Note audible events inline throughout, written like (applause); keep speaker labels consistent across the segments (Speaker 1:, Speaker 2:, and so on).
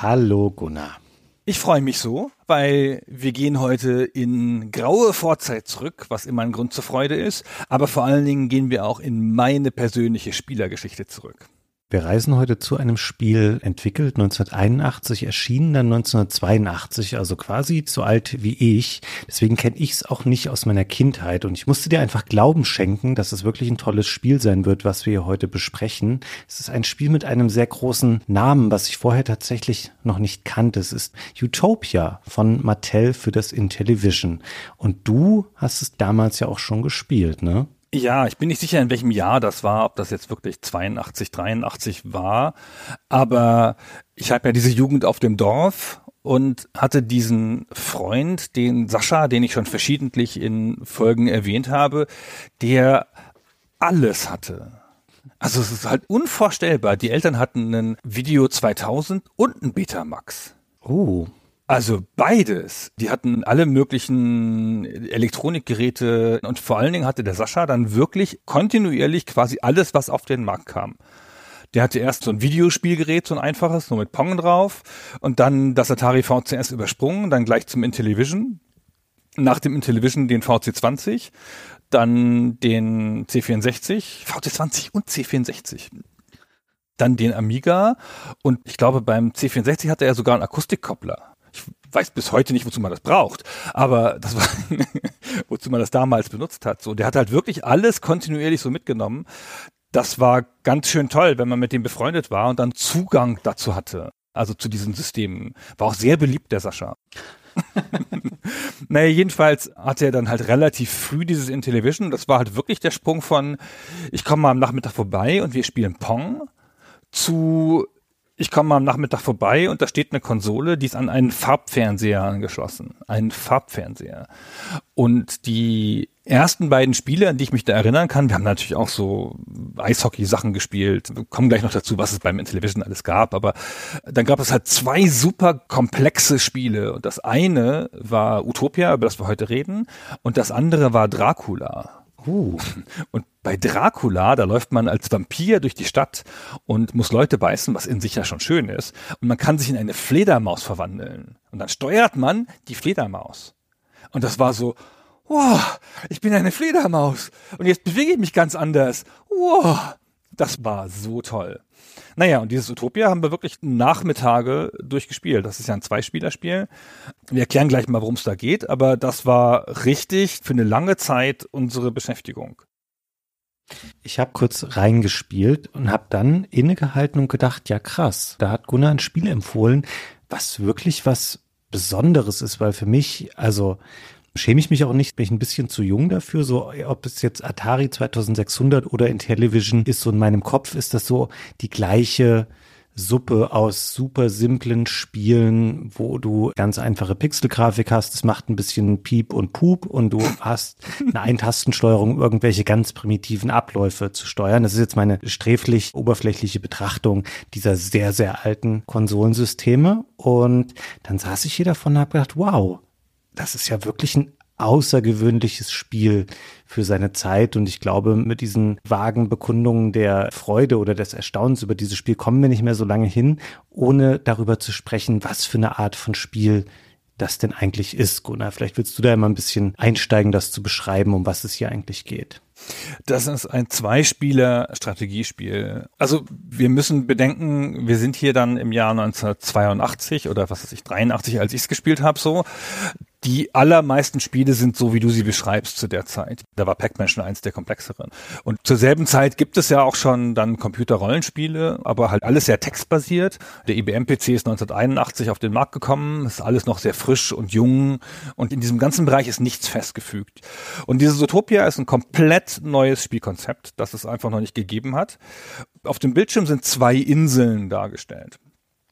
Speaker 1: Hallo Gunnar.
Speaker 2: Ich freue mich so, weil wir gehen heute in graue Vorzeit zurück, was immer ein Grund zur Freude ist. Aber vor allen Dingen gehen wir auch in meine persönliche Spielergeschichte zurück.
Speaker 1: Wir reisen heute zu einem Spiel entwickelt 1981, erschienen dann 1982, also quasi so alt wie ich. Deswegen kenne ich es auch nicht aus meiner Kindheit und ich musste dir einfach Glauben schenken, dass es wirklich ein tolles Spiel sein wird, was wir heute besprechen. Es ist ein Spiel mit einem sehr großen Namen, was ich vorher tatsächlich noch nicht kannte. Es ist Utopia von Mattel für das Intellivision. Und du hast es damals ja auch schon gespielt, ne?
Speaker 2: Ja, ich bin nicht sicher, in welchem Jahr das war, ob das jetzt wirklich 82, 83 war. Aber ich habe ja diese Jugend auf dem Dorf und hatte diesen Freund, den Sascha, den ich schon verschiedentlich in Folgen erwähnt habe, der alles hatte. Also es ist halt unvorstellbar. Die Eltern hatten einen Video 2000 und einen Betamax.
Speaker 1: Oh.
Speaker 2: Also beides. Die hatten alle möglichen Elektronikgeräte und vor allen Dingen hatte der Sascha dann wirklich kontinuierlich quasi alles, was auf den Markt kam. Der hatte erst so ein Videospielgerät, so ein einfaches, nur mit Pong drauf und dann das Atari VCS übersprungen, dann gleich zum Intellivision. Nach dem Intellivision den VC20, dann den C64, VC20 und C64 dann den Amiga und ich glaube beim C64 hatte er sogar einen Akustikkoppler weiß bis heute nicht, wozu man das braucht, aber das war, (laughs) wozu man das damals benutzt hat. So, der hat halt wirklich alles kontinuierlich so mitgenommen. Das war ganz schön toll, wenn man mit dem befreundet war und dann Zugang dazu hatte. Also zu diesen Systemen. War auch sehr beliebt, der Sascha. (laughs) naja, jedenfalls hatte er dann halt relativ früh dieses Intellivision. Das war halt wirklich der Sprung von, ich komme mal am Nachmittag vorbei und wir spielen Pong zu ich komme mal am Nachmittag vorbei und da steht eine Konsole, die ist an einen Farbfernseher angeschlossen. Einen Farbfernseher. Und die ersten beiden Spiele, an die ich mich da erinnern kann, wir haben natürlich auch so Eishockey-Sachen gespielt. Wir kommen gleich noch dazu, was es beim Intellivision alles gab. Aber dann gab es halt zwei super komplexe Spiele. Und das eine war Utopia, über das wir heute reden. Und das andere war Dracula. Uh. Und bei Dracula, da läuft man als Vampir durch die Stadt und muss Leute beißen, was in sich ja schon schön ist. Und man kann sich in eine Fledermaus verwandeln. Und dann steuert man die Fledermaus. Und das war so, wow, ich bin eine Fledermaus. Und jetzt bewege ich mich ganz anders. Wow, das war so toll. Naja, und dieses Utopia haben wir wirklich Nachmittage durchgespielt. Das ist ja ein Zweispielerspiel. Wir erklären gleich mal, worum es da geht, aber das war richtig für eine lange Zeit unsere Beschäftigung.
Speaker 1: Ich habe kurz reingespielt und habe dann innegehalten und gedacht, ja krass, da hat Gunnar ein Spiel empfohlen, was wirklich was Besonderes ist, weil für mich, also schäme ich mich auch nicht, bin ich ein bisschen zu jung dafür, so ob es jetzt Atari 2600 oder Intellivision ist, so in meinem Kopf ist das so die gleiche Suppe aus super simplen Spielen, wo du ganz einfache Pixelgrafik hast. Es macht ein bisschen Piep und Pup und du hast (laughs) eine Eintastensteuerung, irgendwelche ganz primitiven Abläufe zu steuern. Das ist jetzt meine sträflich oberflächliche Betrachtung dieser sehr, sehr alten Konsolensysteme. Und dann saß ich hier davon und habe gedacht, wow, das ist ja wirklich ein außergewöhnliches Spiel für seine Zeit. Und ich glaube, mit diesen vagen Bekundungen der Freude oder des Erstaunens über dieses Spiel kommen wir nicht mehr so lange hin, ohne darüber zu sprechen, was für eine Art von Spiel das denn eigentlich ist. Gunnar, vielleicht willst du da mal ein bisschen einsteigen, das zu beschreiben, um was es hier eigentlich geht.
Speaker 2: Das ist ein Zweispieler-Strategiespiel. Also wir müssen bedenken, wir sind hier dann im Jahr 1982 oder was weiß ich, 83, als ich es gespielt habe, so. Die allermeisten Spiele sind so, wie du sie beschreibst zu der Zeit. Da war Pac-Man schon eins der komplexeren. Und zur selben Zeit gibt es ja auch schon dann Computerrollenspiele, aber halt alles sehr textbasiert. Der IBM-PC ist 1981 auf den Markt gekommen, ist alles noch sehr frisch und jung und in diesem ganzen Bereich ist nichts festgefügt. Und dieses Utopia ist ein komplett neues Spielkonzept, das es einfach noch nicht gegeben hat. Auf dem Bildschirm sind zwei Inseln dargestellt.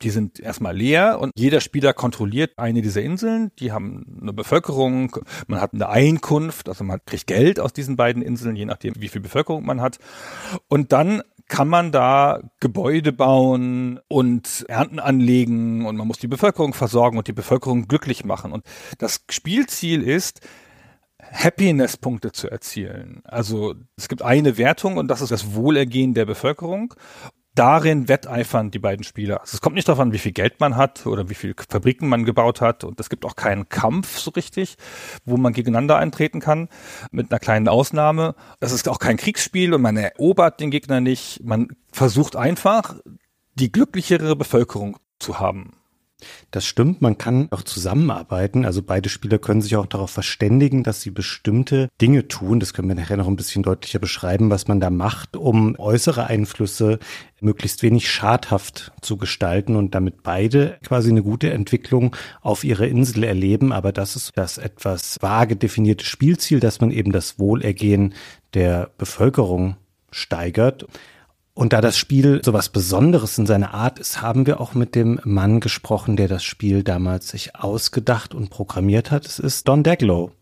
Speaker 2: Die sind erstmal leer und jeder Spieler kontrolliert eine dieser Inseln. Die haben eine Bevölkerung, man hat eine Einkunft, also man kriegt Geld aus diesen beiden Inseln, je nachdem, wie viel Bevölkerung man hat. Und dann kann man da Gebäude bauen und Ernten anlegen und man muss die Bevölkerung versorgen und die Bevölkerung glücklich machen. Und das Spielziel ist, Happiness-Punkte zu erzielen. Also es gibt eine Wertung und das ist das Wohlergehen der Bevölkerung darin wetteifern die beiden Spieler. Also es kommt nicht darauf an, wie viel Geld man hat oder wie viele Fabriken man gebaut hat. Und es gibt auch keinen Kampf so richtig, wo man gegeneinander eintreten kann, mit einer kleinen Ausnahme. Es ist auch kein Kriegsspiel und man erobert den Gegner nicht. Man versucht einfach, die glücklichere Bevölkerung zu haben.
Speaker 1: Das stimmt, man kann auch zusammenarbeiten. Also beide Spieler können sich auch darauf verständigen, dass sie bestimmte Dinge tun. Das können wir nachher noch ein bisschen deutlicher beschreiben, was man da macht, um äußere Einflüsse möglichst wenig schadhaft zu gestalten und damit beide quasi eine gute Entwicklung auf ihrer Insel erleben. Aber das ist das etwas vage definierte Spielziel, dass man eben das Wohlergehen der Bevölkerung steigert. Und da das Spiel so was Besonderes in seiner Art ist, haben wir auch mit dem Mann gesprochen, der das Spiel damals sich ausgedacht und programmiert hat. Es ist Don Daglow.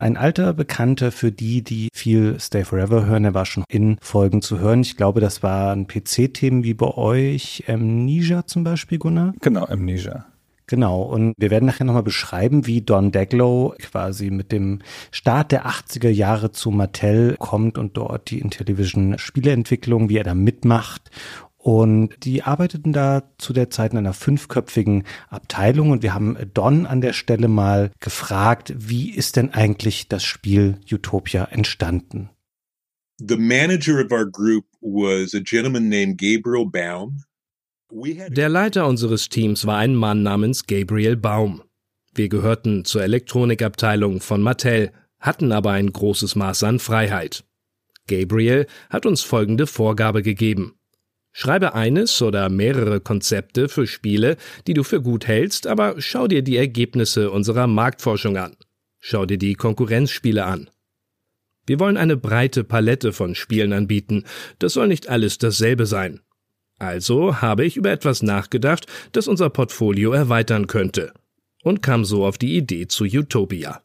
Speaker 1: Ein alter Bekannter für die, die viel Stay Forever hören. Er war schon in Folgen zu hören. Ich glaube, das waren PC-Themen wie bei euch, Amnesia zum Beispiel, Gunnar?
Speaker 2: Genau, Amnesia.
Speaker 1: Genau, und wir werden nachher nochmal beschreiben, wie Don Daglow quasi mit dem Start der 80er Jahre zu Mattel kommt und dort die Intellivision Spieleentwicklung, wie er da mitmacht. Und die arbeiteten da zu der Zeit in einer fünfköpfigen Abteilung und wir haben Don an der Stelle mal gefragt, wie ist denn eigentlich das Spiel Utopia entstanden?
Speaker 3: The manager of our group was a gentleman named Gabriel Baum.
Speaker 4: Der Leiter unseres Teams war ein Mann namens Gabriel Baum. Wir gehörten zur Elektronikabteilung von Mattel, hatten aber ein großes Maß an Freiheit. Gabriel hat uns folgende Vorgabe gegeben. Schreibe eines oder mehrere Konzepte für Spiele, die du für gut hältst, aber schau dir die Ergebnisse unserer Marktforschung an. Schau dir die Konkurrenzspiele an. Wir wollen eine breite Palette von Spielen anbieten. Das soll nicht alles dasselbe sein. Also habe ich über etwas nachgedacht, das unser Portfolio erweitern könnte und kam so auf die Idee zu Utopia.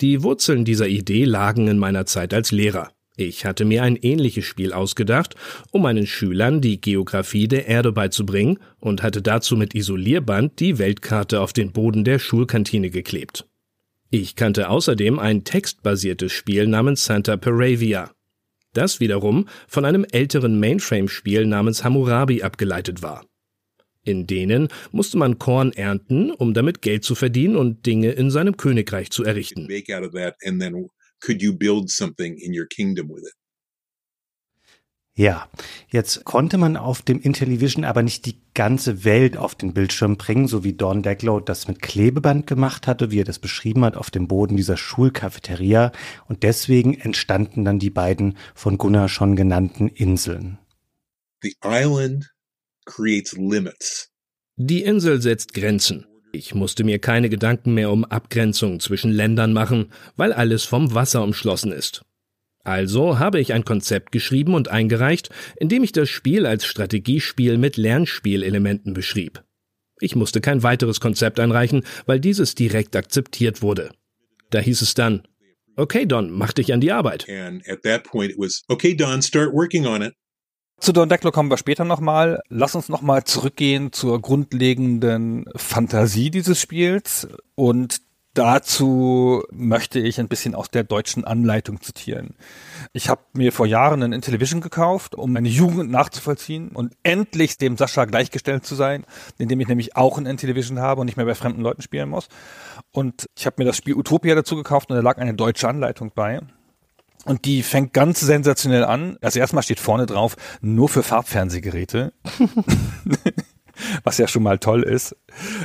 Speaker 4: Die Wurzeln dieser Idee lagen in meiner Zeit als Lehrer. Ich hatte mir ein ähnliches Spiel ausgedacht, um meinen Schülern die Geographie der Erde beizubringen und hatte dazu mit Isolierband die Weltkarte auf den Boden der Schulkantine geklebt. Ich kannte außerdem ein textbasiertes Spiel namens Santa Peravia, das wiederum von einem älteren Mainframe-Spiel namens Hammurabi abgeleitet war. In denen musste man Korn ernten, um damit Geld zu verdienen und Dinge in seinem Königreich zu errichten.
Speaker 1: Ja, jetzt konnte man auf dem Intellivision aber nicht die ganze Welt auf den Bildschirm bringen, so wie Don Daglow das mit Klebeband gemacht hatte, wie er das beschrieben hat, auf dem Boden dieser Schulcafeteria. Und deswegen entstanden dann die beiden von Gunnar schon genannten Inseln.
Speaker 3: The island creates limits.
Speaker 4: Die Insel setzt Grenzen. Ich musste mir keine Gedanken mehr um Abgrenzung zwischen Ländern machen, weil alles vom Wasser umschlossen ist. Also habe ich ein Konzept geschrieben und eingereicht, in dem ich das Spiel als Strategiespiel mit Lernspielelementen beschrieb. Ich musste kein weiteres Konzept einreichen, weil dieses direkt akzeptiert wurde. Da hieß es dann, okay Don, mach dich an die Arbeit.
Speaker 3: Was, okay Don, start working on it.
Speaker 2: Zu Don Deckler kommen wir später nochmal. Lass uns nochmal zurückgehen zur grundlegenden Fantasie dieses Spiels und Dazu möchte ich ein bisschen aus der deutschen Anleitung zitieren. Ich habe mir vor Jahren einen Intellivision gekauft, um meine Jugend nachzuvollziehen und endlich dem Sascha gleichgestellt zu sein, indem ich nämlich auch ein Intellivision habe und nicht mehr bei fremden Leuten spielen muss. Und ich habe mir das Spiel Utopia dazu gekauft und da lag eine deutsche Anleitung bei. Und die fängt ganz sensationell an. Also erstmal steht vorne drauf, nur für Farbfernsehgeräte. (laughs) was ja schon mal toll ist.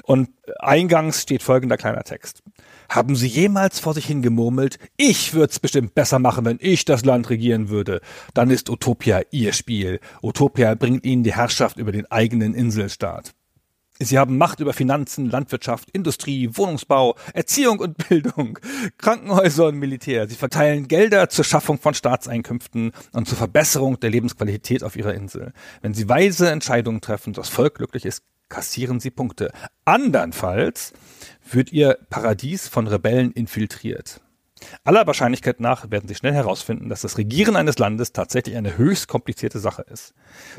Speaker 2: Und eingangs steht folgender kleiner Text. Haben Sie jemals vor sich hingemurmelt, ich würde es bestimmt besser machen, wenn ich das Land regieren würde? Dann ist Utopia Ihr Spiel. Utopia bringt Ihnen die Herrschaft über den eigenen Inselstaat. Sie haben Macht über Finanzen, Landwirtschaft, Industrie, Wohnungsbau, Erziehung und (laughs) Bildung, Krankenhäuser und Militär. Sie verteilen Gelder zur Schaffung von Staatseinkünften und zur Verbesserung der Lebensqualität auf ihrer Insel. Wenn sie weise Entscheidungen treffen, das Volk glücklich ist, kassieren sie Punkte. Andernfalls wird ihr Paradies von Rebellen infiltriert. Aller Wahrscheinlichkeit nach werden Sie schnell herausfinden, dass das Regieren eines Landes tatsächlich eine höchst komplizierte Sache ist.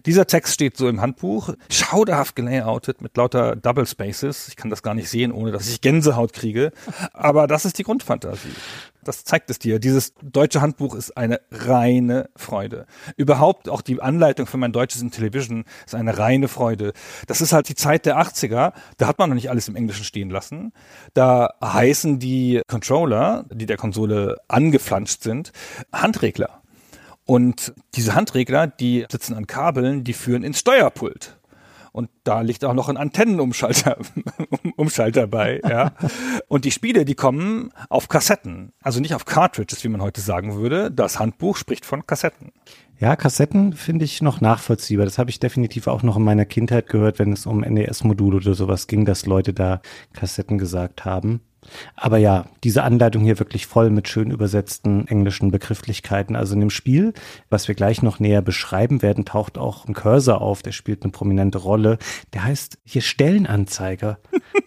Speaker 2: Dieser Text steht so im Handbuch, schauderhaft gelayoutet mit lauter Double Spaces. Ich kann das gar nicht sehen, ohne dass ich Gänsehaut kriege. Aber das ist die Grundfantasie. Das zeigt es dir. Dieses deutsche Handbuch ist eine reine Freude. Überhaupt auch die Anleitung für mein deutsches in Television ist eine reine Freude. Das ist halt die Zeit der 80er. Da hat man noch nicht alles im Englischen stehen lassen. Da heißen die Controller, die der Konsole angeflanscht sind, Handregler. Und diese Handregler, die sitzen an Kabeln, die führen ins Steuerpult. Und da liegt auch noch ein Antennenumschalter (laughs) Umschalter bei. Ja. Und die Spiele, die kommen auf Kassetten. Also nicht auf Cartridges, wie man heute sagen würde. Das Handbuch spricht von Kassetten.
Speaker 1: Ja, Kassetten finde ich noch nachvollziehbar. Das habe ich definitiv auch noch in meiner Kindheit gehört, wenn es um NES-Module oder sowas ging, dass Leute da Kassetten gesagt haben. Aber ja, diese Anleitung hier wirklich voll mit schön übersetzten englischen Begrifflichkeiten. Also in dem Spiel, was wir gleich noch näher beschreiben werden, taucht auch ein Cursor auf, der spielt eine prominente Rolle. Der heißt hier Stellenanzeiger.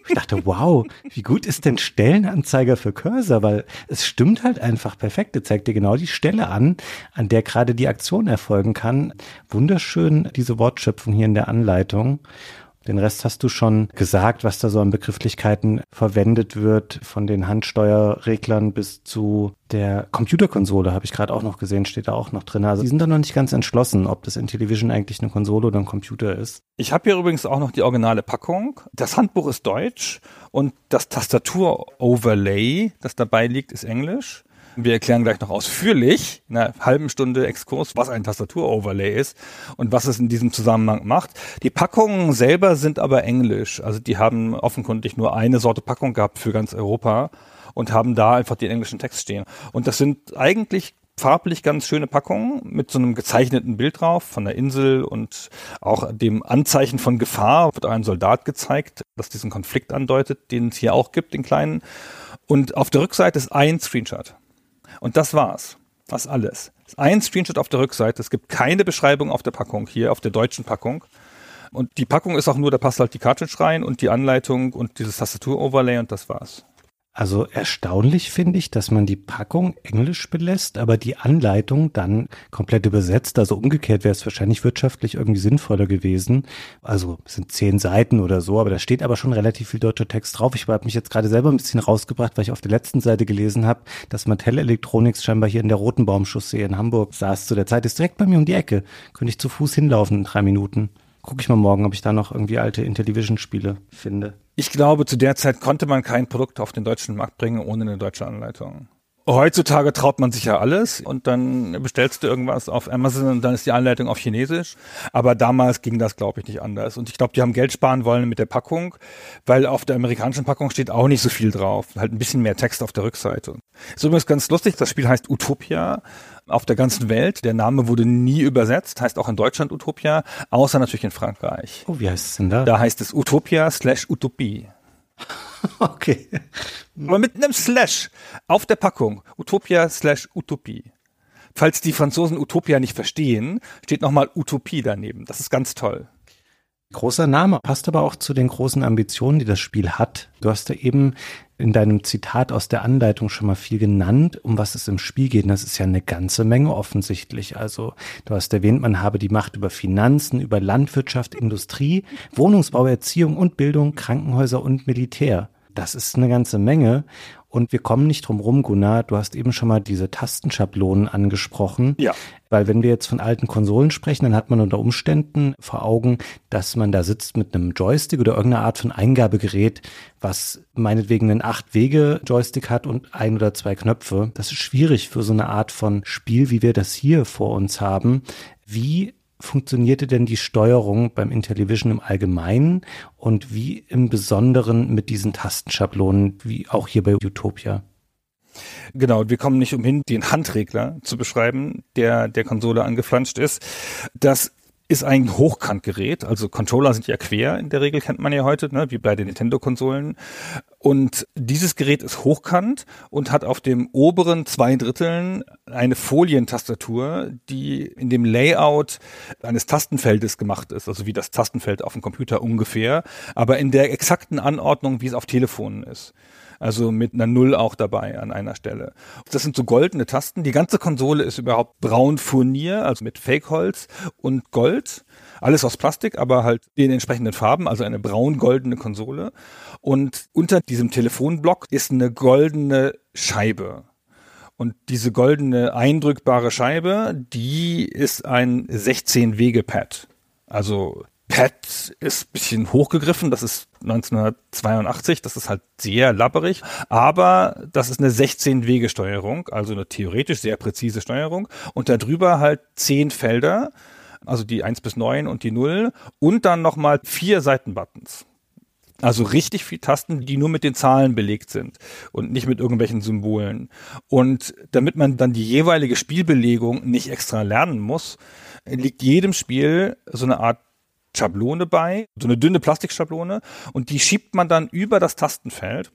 Speaker 1: Ich dachte, wow, wie gut ist denn Stellenanzeiger für Cursor? Weil es stimmt halt einfach perfekt. Er zeigt dir genau die Stelle an, an der gerade die Aktion erfolgen kann. Wunderschön diese Wortschöpfung hier in der Anleitung. Den Rest hast du schon gesagt, was da so an Begrifflichkeiten verwendet wird, von den Handsteuerreglern bis zu der Computerkonsole, habe ich gerade auch noch gesehen, steht da auch noch drin. Also die sind da noch nicht ganz entschlossen, ob das Intellivision eigentlich eine Konsole oder ein Computer ist.
Speaker 2: Ich habe hier übrigens auch noch die originale Packung. Das Handbuch ist deutsch und das Tastatur-Overlay, das dabei liegt, ist englisch. Wir erklären gleich noch ausführlich, in einer halben Stunde Exkurs, was ein Tastatur-Overlay ist und was es in diesem Zusammenhang macht. Die Packungen selber sind aber englisch. Also die haben offenkundig nur eine Sorte Packung gehabt für ganz Europa und haben da einfach den englischen Text stehen. Und das sind eigentlich farblich ganz schöne Packungen mit so einem gezeichneten Bild drauf von der Insel und auch dem Anzeichen von Gefahr wird ein Soldat gezeigt, das diesen Konflikt andeutet, den es hier auch gibt, den kleinen. Und auf der Rückseite ist ein Screenshot. Und das war's. Das alles. Ein Screenshot auf der Rückseite. Es gibt keine Beschreibung auf der Packung hier, auf der deutschen Packung. Und die Packung ist auch nur, da passt halt die Cartridge rein und die Anleitung und dieses Tastatur-Overlay und das war's.
Speaker 1: Also erstaunlich finde ich, dass man die Packung englisch belässt, aber die Anleitung dann komplett übersetzt. Also umgekehrt wäre es wahrscheinlich wirtschaftlich irgendwie sinnvoller gewesen. Also es sind zehn Seiten oder so, aber da steht aber schon relativ viel deutscher Text drauf. Ich habe mich jetzt gerade selber ein bisschen rausgebracht, weil ich auf der letzten Seite gelesen habe, dass Mattel Electronics scheinbar hier in der Rotenbaumchaussee in Hamburg saß zu der Zeit. Ist direkt bei mir um die Ecke. Könnte ich zu Fuß hinlaufen in drei Minuten. Gucke ich mal morgen, ob ich da noch irgendwie alte Intellivision-Spiele finde.
Speaker 2: Ich glaube, zu der Zeit konnte man kein Produkt auf den deutschen Markt bringen ohne eine deutsche Anleitung. Heutzutage traut man sich ja alles und dann bestellst du irgendwas auf Amazon und dann ist die Anleitung auf Chinesisch. Aber damals ging das, glaube ich, nicht anders. Und ich glaube, die haben Geld sparen wollen mit der Packung, weil auf der amerikanischen Packung steht auch nicht so viel drauf. Halt ein bisschen mehr Text auf der Rückseite. Ist übrigens ganz lustig, das Spiel heißt Utopia auf der ganzen Welt. Der Name wurde nie übersetzt, heißt auch in Deutschland Utopia, außer natürlich in Frankreich.
Speaker 1: Oh, wie heißt es denn da?
Speaker 2: Da heißt es Utopia slash Utopie. (laughs)
Speaker 1: okay.
Speaker 2: Aber mit einem Slash auf der Packung. Utopia slash Utopie. Falls die Franzosen Utopia nicht verstehen, steht nochmal Utopie daneben. Das ist ganz toll.
Speaker 1: Großer Name, passt aber auch zu den großen Ambitionen, die das Spiel hat. Du hast ja eben in deinem Zitat aus der Anleitung schon mal viel genannt, um was es im Spiel geht. Und das ist ja eine ganze Menge offensichtlich. Also du hast erwähnt, man habe die Macht über Finanzen, über Landwirtschaft, Industrie, Wohnungsbau, Erziehung und Bildung, Krankenhäuser und Militär. Das ist eine ganze Menge. Und wir kommen nicht drum rum, Gunnar. Du hast eben schon mal diese Tastenschablonen angesprochen.
Speaker 2: Ja.
Speaker 1: Weil wenn wir jetzt von alten Konsolen sprechen, dann hat man unter Umständen vor Augen, dass man da sitzt mit einem Joystick oder irgendeiner Art von Eingabegerät, was meinetwegen einen Acht-Wege-Joystick hat und ein oder zwei Knöpfe. Das ist schwierig für so eine Art von Spiel, wie wir das hier vor uns haben. Wie funktionierte denn die Steuerung beim Intellivision im Allgemeinen und wie im Besonderen mit diesen Tastenschablonen, wie auch hier bei Utopia?
Speaker 2: Genau, wir kommen nicht umhin, den Handregler zu beschreiben, der der Konsole angeflanscht ist. Das ist ein Hochkantgerät. Also Controller sind ja quer in der Regel, kennt man ja heute, ne, wie bei den Nintendo-Konsolen. Und dieses Gerät ist hochkant und hat auf dem oberen zwei Dritteln eine Folientastatur, die in dem Layout eines Tastenfeldes gemacht ist, also wie das Tastenfeld auf dem Computer ungefähr, aber in der exakten Anordnung, wie es auf Telefonen ist. Also mit einer Null auch dabei an einer Stelle. Das sind so goldene Tasten. Die ganze Konsole ist überhaupt braun Furnier, also mit Fake-Holz und Gold. Alles aus Plastik, aber halt in entsprechenden Farben, also eine braun-goldene Konsole. Und unter diesem Telefonblock ist eine goldene Scheibe. Und diese goldene eindrückbare Scheibe, die ist ein 16-Wege-Pad. Also Pad ist bisschen hochgegriffen, das ist 1982, das ist halt sehr labberig, aber das ist eine 16-Wege-Steuerung, also eine theoretisch sehr präzise Steuerung und darüber halt zehn Felder, also die 1 bis 9 und die 0 und dann nochmal vier Seitenbuttons. Also richtig viel Tasten, die nur mit den Zahlen belegt sind und nicht mit irgendwelchen Symbolen. Und damit man dann die jeweilige Spielbelegung nicht extra lernen muss, liegt jedem Spiel so eine Art Schablone bei, so eine dünne Plastikschablone und die schiebt man dann über das Tastenfeld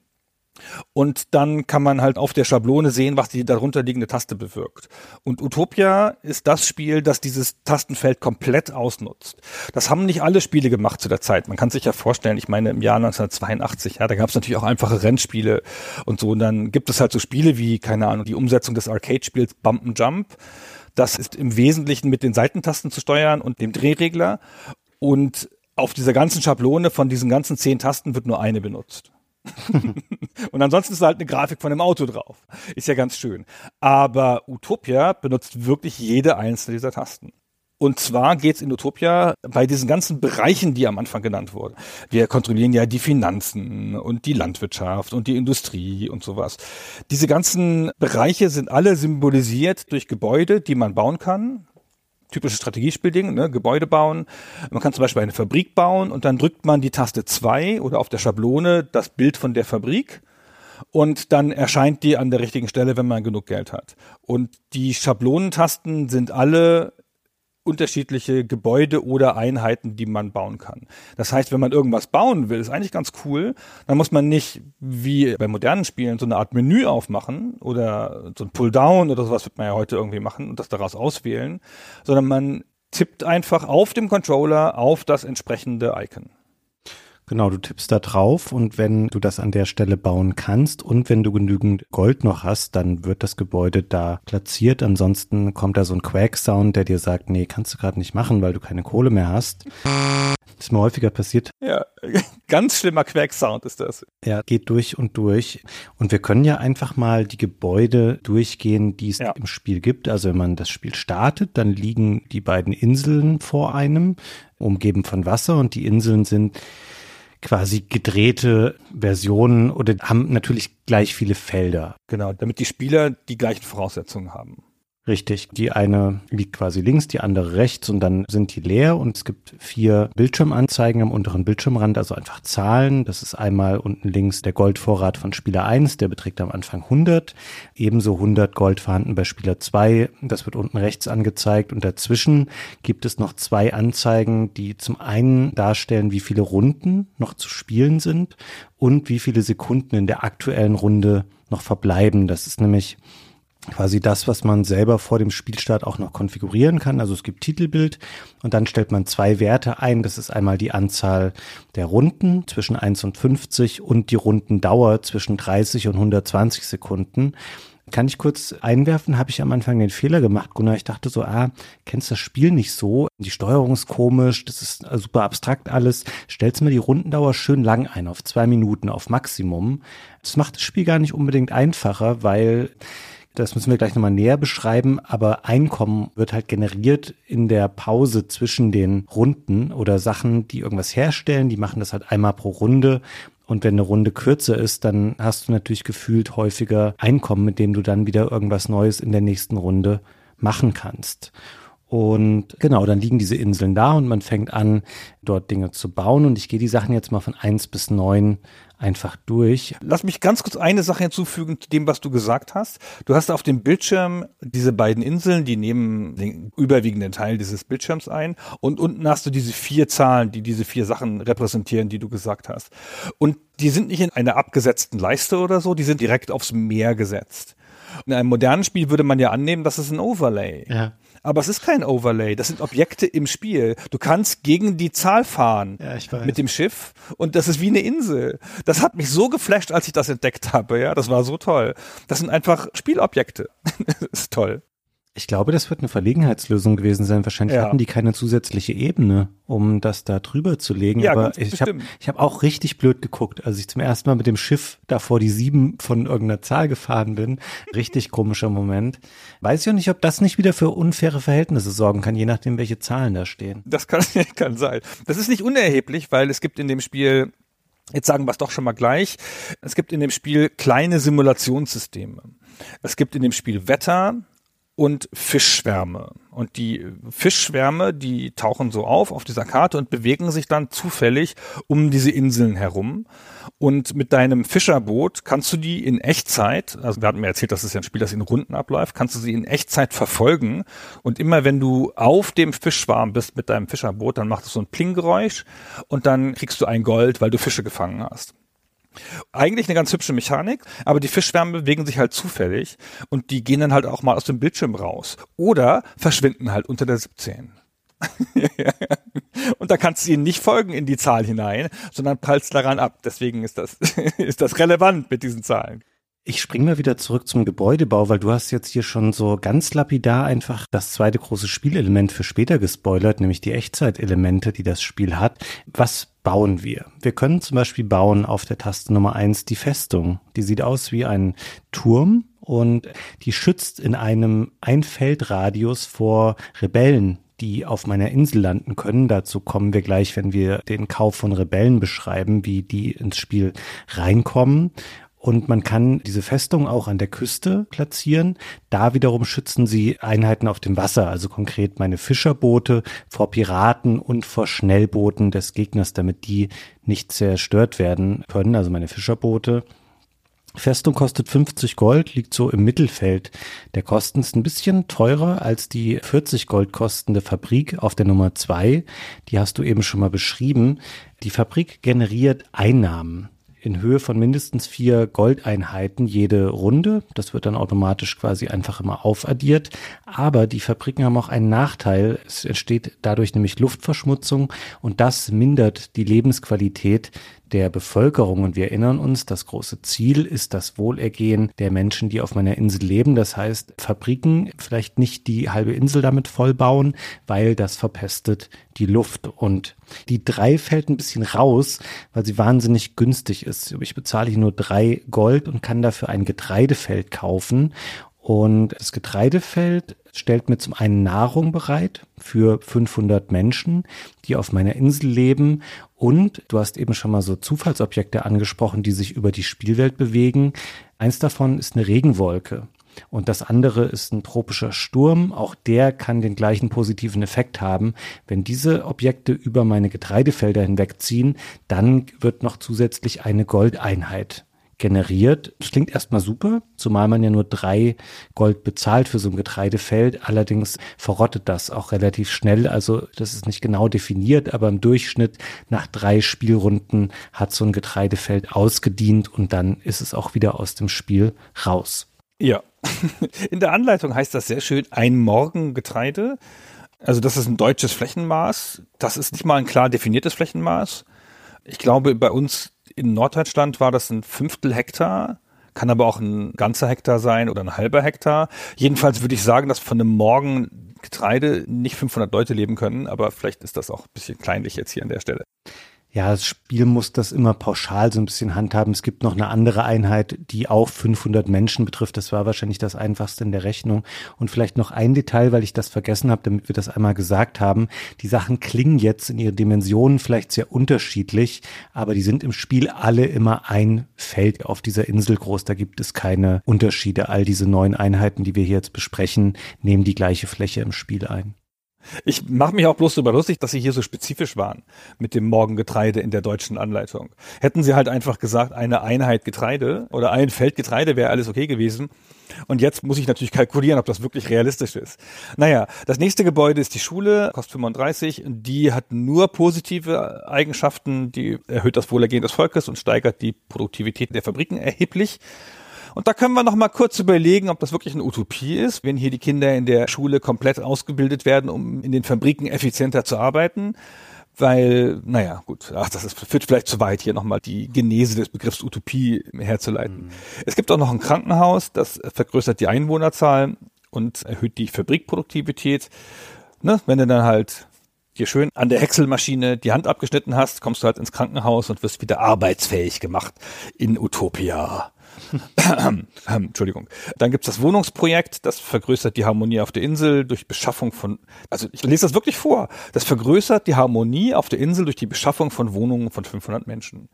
Speaker 2: und dann kann man halt auf der Schablone sehen, was die darunter liegende Taste bewirkt. Und Utopia ist das Spiel, das dieses Tastenfeld komplett ausnutzt. Das haben nicht alle Spiele gemacht zu der Zeit. Man kann sich ja vorstellen, ich meine im Jahr 1982, ja, da gab es natürlich auch einfache Rennspiele und so. Und dann gibt es halt so Spiele wie, keine Ahnung, die Umsetzung des Arcade-Spiels Bump Jump. Das ist im Wesentlichen mit den Seitentasten zu steuern und dem Drehregler. Und auf dieser ganzen Schablone von diesen ganzen zehn Tasten wird nur eine benutzt. (laughs) und ansonsten ist halt eine Grafik von einem Auto drauf. Ist ja ganz schön. Aber Utopia benutzt wirklich jede einzelne dieser Tasten. Und zwar geht's in Utopia bei diesen ganzen Bereichen, die am Anfang genannt wurden. Wir kontrollieren ja die Finanzen und die Landwirtschaft und die Industrie und sowas. Diese ganzen Bereiche sind alle symbolisiert durch Gebäude, die man bauen kann typisches Strategiespielding, ne, Gebäude bauen. Man kann zum Beispiel eine Fabrik bauen und dann drückt man die Taste 2 oder auf der Schablone das Bild von der Fabrik und dann erscheint die an der richtigen Stelle, wenn man genug Geld hat. Und die Schablonentasten sind alle unterschiedliche Gebäude oder Einheiten, die man bauen kann. Das heißt, wenn man irgendwas bauen will, ist eigentlich ganz cool, dann muss man nicht wie bei modernen Spielen so eine Art Menü aufmachen oder so ein Pull-Down oder sowas wird man ja heute irgendwie machen und das daraus auswählen, sondern man tippt einfach auf dem Controller auf das entsprechende Icon.
Speaker 1: Genau, du tippst da drauf und wenn du das an der Stelle bauen kannst und wenn du genügend Gold noch hast, dann wird das Gebäude da platziert. Ansonsten kommt da so ein Quack-Sound, der dir sagt, nee, kannst du gerade nicht machen, weil du keine Kohle mehr hast. Das ist mir häufiger passiert.
Speaker 2: Ja, (laughs) ganz schlimmer Quack-Sound ist das.
Speaker 1: Ja, geht durch und durch. Und wir können ja einfach mal die Gebäude durchgehen, die es ja. im Spiel gibt. Also wenn man das Spiel startet, dann liegen die beiden Inseln vor einem, umgeben von Wasser und die Inseln sind quasi gedrehte Versionen oder haben natürlich gleich viele Felder.
Speaker 2: Genau, damit die Spieler die gleichen Voraussetzungen haben.
Speaker 1: Richtig. Die eine liegt quasi links, die andere rechts und dann sind die leer und es gibt vier Bildschirmanzeigen am unteren Bildschirmrand, also einfach Zahlen. Das ist einmal unten links der Goldvorrat von Spieler 1, der beträgt am Anfang 100. Ebenso 100 Gold vorhanden bei Spieler 2. Das wird unten rechts angezeigt und dazwischen gibt es noch zwei Anzeigen, die zum einen darstellen, wie viele Runden noch zu spielen sind und wie viele Sekunden in der aktuellen Runde noch verbleiben. Das ist nämlich quasi das, was man selber vor dem Spielstart auch noch konfigurieren kann. Also es gibt Titelbild und dann stellt man zwei Werte ein. Das ist einmal die Anzahl der Runden zwischen 1 und 50 und die Rundendauer zwischen 30 und 120 Sekunden. Kann ich kurz einwerfen, habe ich am Anfang den Fehler gemacht, Gunnar. Ich dachte so, ah, kennst das Spiel nicht so? Die Steuerung ist komisch, das ist super abstrakt alles. Stellst mir die Rundendauer schön lang ein, auf zwei Minuten, auf Maximum. Das macht das Spiel gar nicht unbedingt einfacher, weil das müssen wir gleich nochmal näher beschreiben, aber Einkommen wird halt generiert in der Pause zwischen den Runden oder Sachen, die irgendwas herstellen, die machen das halt einmal pro Runde und wenn eine Runde kürzer ist, dann hast du natürlich gefühlt häufiger Einkommen, mit dem du dann wieder irgendwas Neues in der nächsten Runde machen kannst. Und genau, dann liegen diese Inseln da und man fängt an, dort Dinge zu bauen. Und ich gehe die Sachen jetzt mal von eins bis neun einfach durch.
Speaker 2: Lass mich ganz kurz eine Sache hinzufügen zu dem, was du gesagt hast. Du hast auf dem Bildschirm diese beiden Inseln, die nehmen den überwiegenden Teil dieses Bildschirms ein. Und unten hast du diese vier Zahlen, die diese vier Sachen repräsentieren, die du gesagt hast. Und die sind nicht in einer abgesetzten Leiste oder so, die sind direkt aufs Meer gesetzt. In einem modernen Spiel würde man ja annehmen, das ist ein Overlay.
Speaker 1: Ja.
Speaker 2: Aber es ist kein Overlay, das sind Objekte im Spiel. Du kannst gegen die Zahl fahren
Speaker 1: Ja, ich weiß.
Speaker 2: mit dem Schiff und das ist wie eine Insel. Das hat mich so geflasht, als ich das entdeckt habe, ja, das war so toll. Das sind einfach Spielobjekte. (laughs) das ist toll.
Speaker 1: Ich glaube, das wird eine Verlegenheitslösung gewesen sein. Wahrscheinlich
Speaker 2: Ja.
Speaker 1: hatten die keine zusätzliche Ebene, um das da drüber zu legen.
Speaker 2: Ja,
Speaker 1: Aber ich habe ich hab auch richtig blöd geguckt, als ich zum ersten Mal mit dem Schiff da vor die sieben von irgendeiner Zahl gefahren bin. Richtig komischer Moment. Weiß ich auch nicht, ob das nicht wieder für unfaire Verhältnisse sorgen kann, je nachdem, welche Zahlen da stehen.
Speaker 2: Das kann, (laughs) kann sein. Das ist nicht unerheblich, weil es gibt in dem Spiel, jetzt sagen wir es doch schon mal gleich, es gibt in dem Spiel kleine Simulationssysteme. Es gibt in dem Spiel Wetter und Fischschwärme. Und die Fischschwärme, die tauchen so auf auf dieser Karte und bewegen sich dann zufällig um diese Inseln herum. Und mit deinem Fischerboot kannst du die in Echtzeit, also wir hatten mir erzählt, das ist ja ein Spiel, das in Runden abläuft, kannst du sie in Echtzeit verfolgen. Und immer wenn du auf dem Fischschwarm bist mit deinem Fischerboot, dann macht es so ein Plinggeräusch und dann kriegst du ein Gold, weil du Fische gefangen hast. Eigentlich eine ganz hübsche Mechanik, aber die Fischschwärme bewegen sich halt zufällig und die gehen dann halt auch mal aus dem Bildschirm raus oder verschwinden halt unter der 17. (laughs) und da kannst du ihnen nicht folgen in die Zahl hinein, sondern prallst daran ab. Deswegen ist das, (laughs) ist das relevant mit diesen Zahlen.
Speaker 1: Ich spring mal wieder zurück zum Gebäudebau, weil du hast jetzt hier schon so ganz lapidar einfach das zweite große Spielelement für später gespoilert, nämlich die Echtzeitelemente, die das Spiel hat. Was bauen wir? Wir können zum Beispiel bauen auf der Taste Nummer eins die Festung. Die sieht aus wie ein Turm und die schützt in einem Einfeldradius vor Rebellen, die auf meiner Insel landen können. Dazu kommen wir gleich, wenn wir den Kauf von Rebellen beschreiben, wie die ins Spiel reinkommen. Und man kann diese Festung auch an der Küste platzieren. Da wiederum schützen sie Einheiten auf dem Wasser, also konkret meine Fischerboote vor Piraten und vor Schnellbooten des Gegners, damit die nicht zerstört werden können, also meine Fischerboote. Festung kostet 50 Gold, liegt so im Mittelfeld der Kosten, ist ein bisschen teurer als die 40 Gold kostende Fabrik auf der Nummer zwei. Die hast du eben schon mal beschrieben. Die Fabrik generiert Einnahmen in Höhe von mindestens vier Goldeinheiten jede Runde. Das wird dann automatisch quasi einfach immer aufaddiert. Aber die Fabriken haben auch einen Nachteil. Es entsteht dadurch nämlich Luftverschmutzung und das mindert die Lebensqualität der Bevölkerung. Und wir erinnern uns, das große Ziel ist das Wohlergehen der Menschen, die auf meiner Insel leben. Das heißt, Fabriken vielleicht nicht die halbe Insel damit vollbauen, weil das verpestet die Luft. Und die drei fällt ein bisschen raus, weil sie wahnsinnig günstig ist. Ich bezahle hier nur drei Gold und kann dafür ein Getreidefeld kaufen. Und das Getreidefeld stellt mir zum einen Nahrung bereit für 500 Menschen, die auf meiner Insel leben. Und du hast eben schon mal so Zufallsobjekte angesprochen, die sich über die Spielwelt bewegen. Eins davon ist eine Regenwolke. Und das andere ist ein tropischer Sturm. Auch der kann den gleichen positiven Effekt haben. Wenn diese Objekte über meine Getreidefelder hinwegziehen, dann wird noch zusätzlich eine Goldeinheit generiert. Das klingt erstmal super, zumal man ja nur drei Gold bezahlt für so ein Getreidefeld. Allerdings verrottet das auch relativ schnell. Also das ist nicht genau definiert, aber im Durchschnitt nach drei Spielrunden hat so ein Getreidefeld ausgedient und dann ist es auch wieder aus dem Spiel raus.
Speaker 2: Ja. (laughs) In der Anleitung heißt das sehr schön, ein Morgen Getreide. Also das ist ein deutsches Flächenmaß. Das ist nicht mal ein klar definiertes Flächenmaß. Ich glaube, bei uns in Norddeutschland war das ein Fünftel Hektar, kann aber auch ein ganzer Hektar sein oder ein halber Hektar. Jedenfalls würde ich sagen, dass von einem Morgen Getreide nicht 500 Leute leben können, aber vielleicht ist das auch ein bisschen kleinlich jetzt hier an der Stelle.
Speaker 1: Ja, das Spiel muss das immer pauschal so ein bisschen handhaben. Es gibt noch eine andere Einheit, die auch 500 Menschen betrifft. Das war wahrscheinlich das einfachste in der Rechnung. Und vielleicht noch ein Detail, weil ich das vergessen habe, damit wir das einmal gesagt haben. Die Sachen klingen jetzt in ihren Dimensionen vielleicht sehr unterschiedlich, aber die sind im Spiel alle immer ein Feld auf dieser Insel groß. Da gibt es keine Unterschiede. All diese neuen Einheiten, die wir hier jetzt besprechen, nehmen die gleiche Fläche im Spiel ein.
Speaker 2: Ich mache mich auch bloß darüber lustig, dass sie hier so spezifisch waren mit dem Morgengetreide in der deutschen Anleitung. Hätten sie halt einfach gesagt, eine Einheit Getreide oder ein Feld Getreide wäre alles okay gewesen. Und jetzt muss ich natürlich kalkulieren, ob das wirklich realistisch ist. Naja, das nächste Gebäude ist die Schule, kostet 35. Die hat nur positive Eigenschaften, die erhöht das Wohlergehen des Volkes und steigert die Produktivität der Fabriken erheblich. Und da können wir noch mal kurz überlegen, ob das wirklich eine Utopie ist, wenn hier die Kinder in der Schule komplett ausgebildet werden, um in den Fabriken effizienter zu arbeiten. Weil, naja, gut, ach, das ist, führt vielleicht zu weit, hier nochmal die Genese des Begriffs Utopie herzuleiten. Mhm. Es gibt auch noch ein Krankenhaus, das vergrößert die Einwohnerzahl und erhöht die Fabrikproduktivität. Ne, wenn du dann halt dir schön an der Häckselmaschine die Hand abgeschnitten hast, kommst du halt ins Krankenhaus und wirst wieder arbeitsfähig gemacht in Utopia. (clears throat) Entschuldigung. Dann gibt's das Wohnungsprojekt, das vergrößert die Harmonie auf der Insel durch Beschaffung von, also ich lese das wirklich vor, das vergrößert die Harmonie auf der Insel durch die Beschaffung von Wohnungen von 500 Menschen.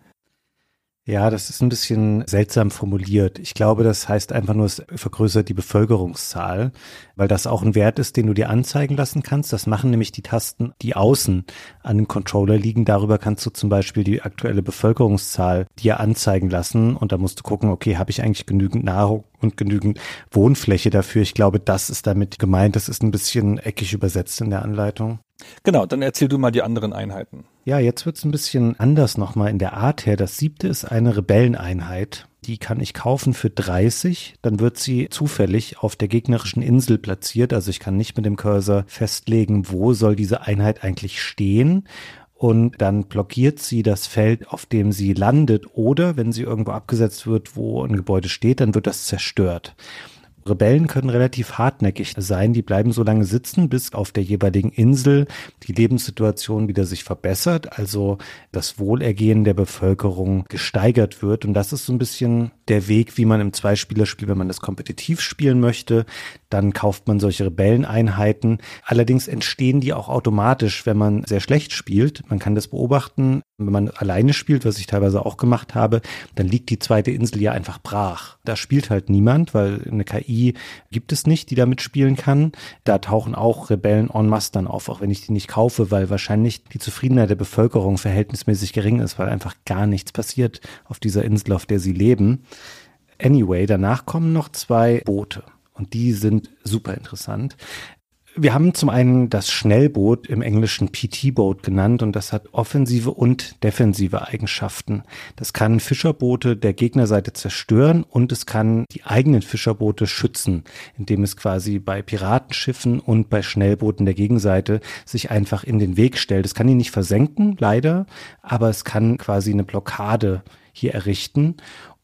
Speaker 1: Ja, das ist ein bisschen seltsam formuliert. Ich glaube, das heißt einfach nur, es vergrößert die Bevölkerungszahl, weil das auch ein Wert ist, den du dir anzeigen lassen kannst. Das machen nämlich die Tasten, die außen an dem Controller liegen. Darüber kannst du zum Beispiel die aktuelle Bevölkerungszahl dir anzeigen lassen und da musst du gucken, okay, habe ich eigentlich genügend Nahrung und genügend Wohnfläche dafür? Ich glaube, das ist damit gemeint. Das ist ein bisschen eckig übersetzt in der Anleitung.
Speaker 2: Genau, dann erzähl du mal die anderen Einheiten.
Speaker 1: Ja, jetzt wird's ein bisschen anders nochmal in der Art her. Das siebte ist eine Rebelleneinheit. Die kann ich kaufen für 30. Dann wird sie zufällig auf der gegnerischen Insel platziert. Also ich kann nicht mit dem Cursor festlegen, wo soll diese Einheit eigentlich stehen und dann blockiert sie das Feld, auf dem sie landet oder wenn sie irgendwo abgesetzt wird, wo ein Gebäude steht, dann wird das zerstört. Rebellen können relativ hartnäckig sein. Die bleiben so lange sitzen, bis auf der jeweiligen Insel die Lebenssituation wieder sich verbessert, also das Wohlergehen der Bevölkerung gesteigert wird. Und das ist so ein bisschen der Weg, wie man im Zweispielerspiel, wenn man das kompetitiv spielen möchte, dann kauft man solche Rebelleneinheiten. Allerdings entstehen die auch automatisch, wenn man sehr schlecht spielt. Man kann das beobachten, wenn man alleine spielt, was ich teilweise auch gemacht habe, dann liegt die zweite Insel ja einfach brach. Da spielt halt niemand, weil eine KI gibt es nicht, die damit spielen kann. Da tauchen auch Rebellen en masse dann auf, auch wenn ich die nicht kaufe, weil wahrscheinlich die Zufriedenheit der Bevölkerung verhältnismäßig gering ist, weil einfach gar nichts passiert auf dieser Insel, auf der sie leben. Anyway, danach kommen noch zwei Boote. Und die sind super interessant. Wir haben zum einen das Schnellboot im Englischen PT-Boat genannt und das hat offensive und defensive Eigenschaften. Das kann Fischerboote der Gegnerseite zerstören und es kann die eigenen Fischerboote schützen, indem es quasi bei Piratenschiffen und bei Schnellbooten der Gegenseite sich einfach in den Weg stellt. Es kann ihn nicht versenken, leider, aber es kann quasi eine Blockade hier errichten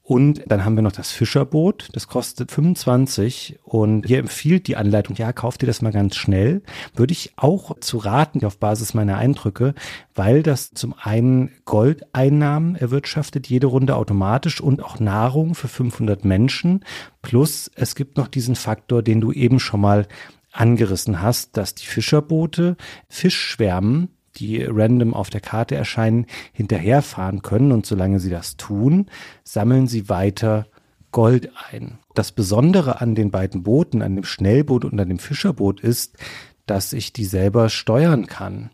Speaker 1: und dann haben wir noch das Fischerboot, das kostet 25 und hier empfiehlt die Anleitung, ja, kauft ihr das mal ganz schnell. Würde ich auch zu raten auf Basis meiner Eindrücke, weil das zum einen Goldeinnahmen erwirtschaftet, jede Runde automatisch und auch Nahrung für 500 Menschen. Plus es gibt noch diesen Faktor, den du eben schon mal angerissen hast, dass die Fischerboote Fischschwärmen die random auf der Karte erscheinen, hinterherfahren können. Und solange sie das tun, sammeln sie weiter Gold ein. Das Besondere an den beiden Booten, an dem Schnellboot und an dem Fischerboot ist, dass ich die selber steuern kann.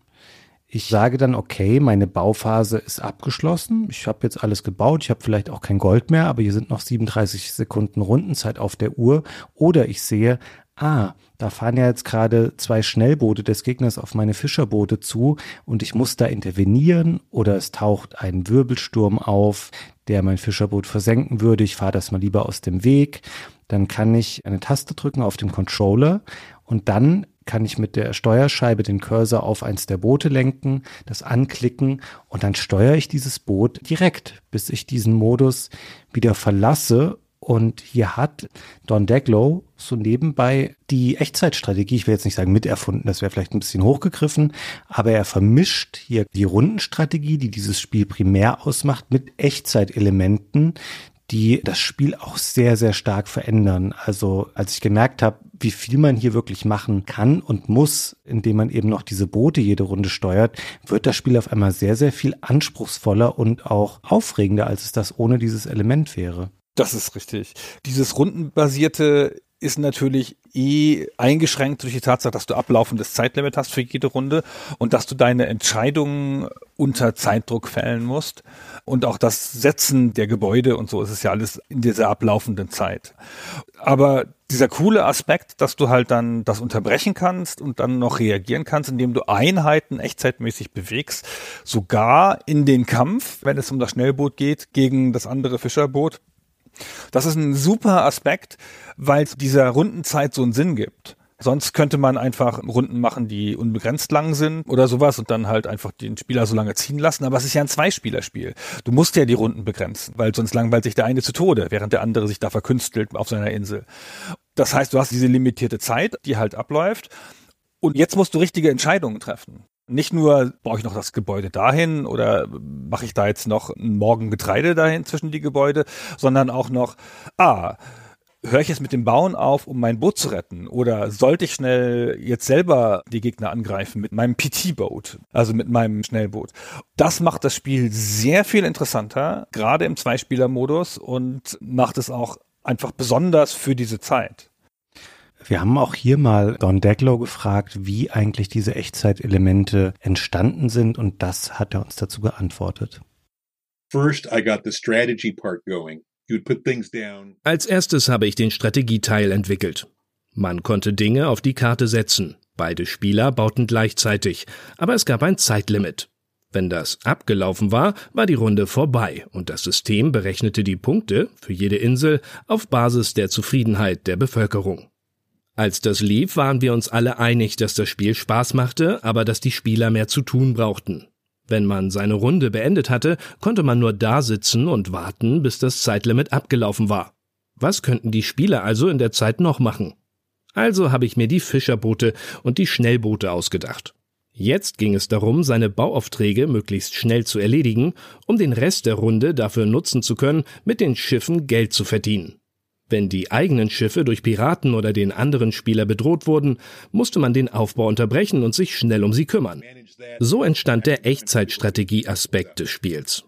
Speaker 1: Ich sage dann, okay, meine Bauphase ist abgeschlossen. Ich habe jetzt alles gebaut. Ich habe vielleicht auch kein Gold mehr, aber hier sind noch 37 Sekunden Rundenzeit auf der Uhr. Oder ich sehe, ah, da fahren ja jetzt gerade zwei Schnellboote des Gegners auf meine Fischerboote zu und ich muss da intervenieren oder es taucht ein Wirbelsturm auf, der mein Fischerboot versenken würde. Ich fahre das mal lieber aus dem Weg. Dann kann ich eine Taste drücken auf dem Controller und dann kann ich mit der Steuerscheibe den Cursor auf eins der Boote lenken, das anklicken und dann steuere ich dieses Boot direkt, bis ich diesen Modus wieder verlasse und hier hat Don Deglow so nebenbei die Echtzeitstrategie, ich will jetzt nicht sagen miterfunden, das wäre vielleicht ein bisschen hochgegriffen, aber er vermischt hier die Rundenstrategie, die dieses Spiel primär ausmacht, mit Echtzeitelementen, die das Spiel auch sehr, sehr stark verändern. Also als ich gemerkt habe, wie viel man hier wirklich machen kann und muss, indem man eben noch diese Boote jede Runde steuert, wird das Spiel auf einmal sehr, sehr viel anspruchsvoller und auch aufregender, als es das ohne dieses Element wäre.
Speaker 2: Das ist richtig. Dieses rundenbasierte ist natürlich eh eingeschränkt durch die Tatsache, dass du ablaufendes Zeitlimit hast für jede Runde und dass du deine Entscheidungen unter Zeitdruck fällen musst. Und auch das Setzen der Gebäude und so ist es ja alles in dieser ablaufenden Zeit. Aber dieser coole Aspekt, dass du halt dann das unterbrechen kannst und dann noch reagieren kannst, indem du Einheiten echtzeitmäßig bewegst, sogar in den Kampf, wenn es um das Schnellboot geht, gegen das andere Fischerboot, das ist ein super Aspekt, weil es dieser Rundenzeit so einen Sinn gibt. Sonst könnte man einfach Runden machen, die unbegrenzt lang sind oder sowas und dann halt einfach den Spieler so lange ziehen lassen. Aber es ist ja ein Zweispielerspiel. Du musst ja die Runden begrenzen, weil sonst langweilt sich der eine zu Tode, während der andere sich da verkünstelt auf seiner Insel. Das heißt, du hast diese limitierte Zeit, die halt abläuft. Und jetzt musst du richtige Entscheidungen treffen. Nicht nur baue ich noch das Gebäude dahin oder mache ich da jetzt noch Morgen Getreide dahin zwischen die Gebäude, sondern auch noch, ah, höre ich jetzt mit dem Bauen auf, um mein Boot zu retten? Oder sollte ich schnell jetzt selber die Gegner angreifen mit meinem PT-Boot, also mit meinem Schnellboot? Das macht das Spiel sehr viel interessanter, gerade im Zweispieler-Modus und macht es auch einfach besonders für diese Zeit.
Speaker 1: Wir haben auch hier mal Don Deglow gefragt, wie eigentlich diese Echtzeitelemente entstanden sind und das hat er uns dazu geantwortet.
Speaker 3: First, I got the strategy part going. You'd put things down.
Speaker 4: Als erstes habe ich den Strategieteil entwickelt. Man konnte Dinge auf die Karte setzen. Beide Spieler bauten gleichzeitig, aber es gab ein Zeitlimit. Wenn das abgelaufen war, war die Runde vorbei und das System berechnete die Punkte für jede Insel auf Basis der Zufriedenheit der Bevölkerung. Als das lief, waren wir uns alle einig, dass das Spiel Spaß machte, aber dass die Spieler mehr zu tun brauchten. Wenn man seine Runde beendet hatte, konnte man nur da sitzen und warten, bis das Zeitlimit abgelaufen war. Was könnten die Spieler also in der Zeit noch machen? Also habe ich mir die Fischerboote und die Schnellboote ausgedacht. Jetzt ging es darum, seine Bauaufträge möglichst schnell zu erledigen, um den Rest der Runde dafür nutzen zu können, mit den Schiffen Geld zu verdienen. Wenn die eigenen Schiffe durch Piraten oder den anderen Spieler bedroht wurden, musste man den Aufbau unterbrechen und sich schnell um sie kümmern. So entstand der Echtzeitstrategie-Aspekt des Spiels.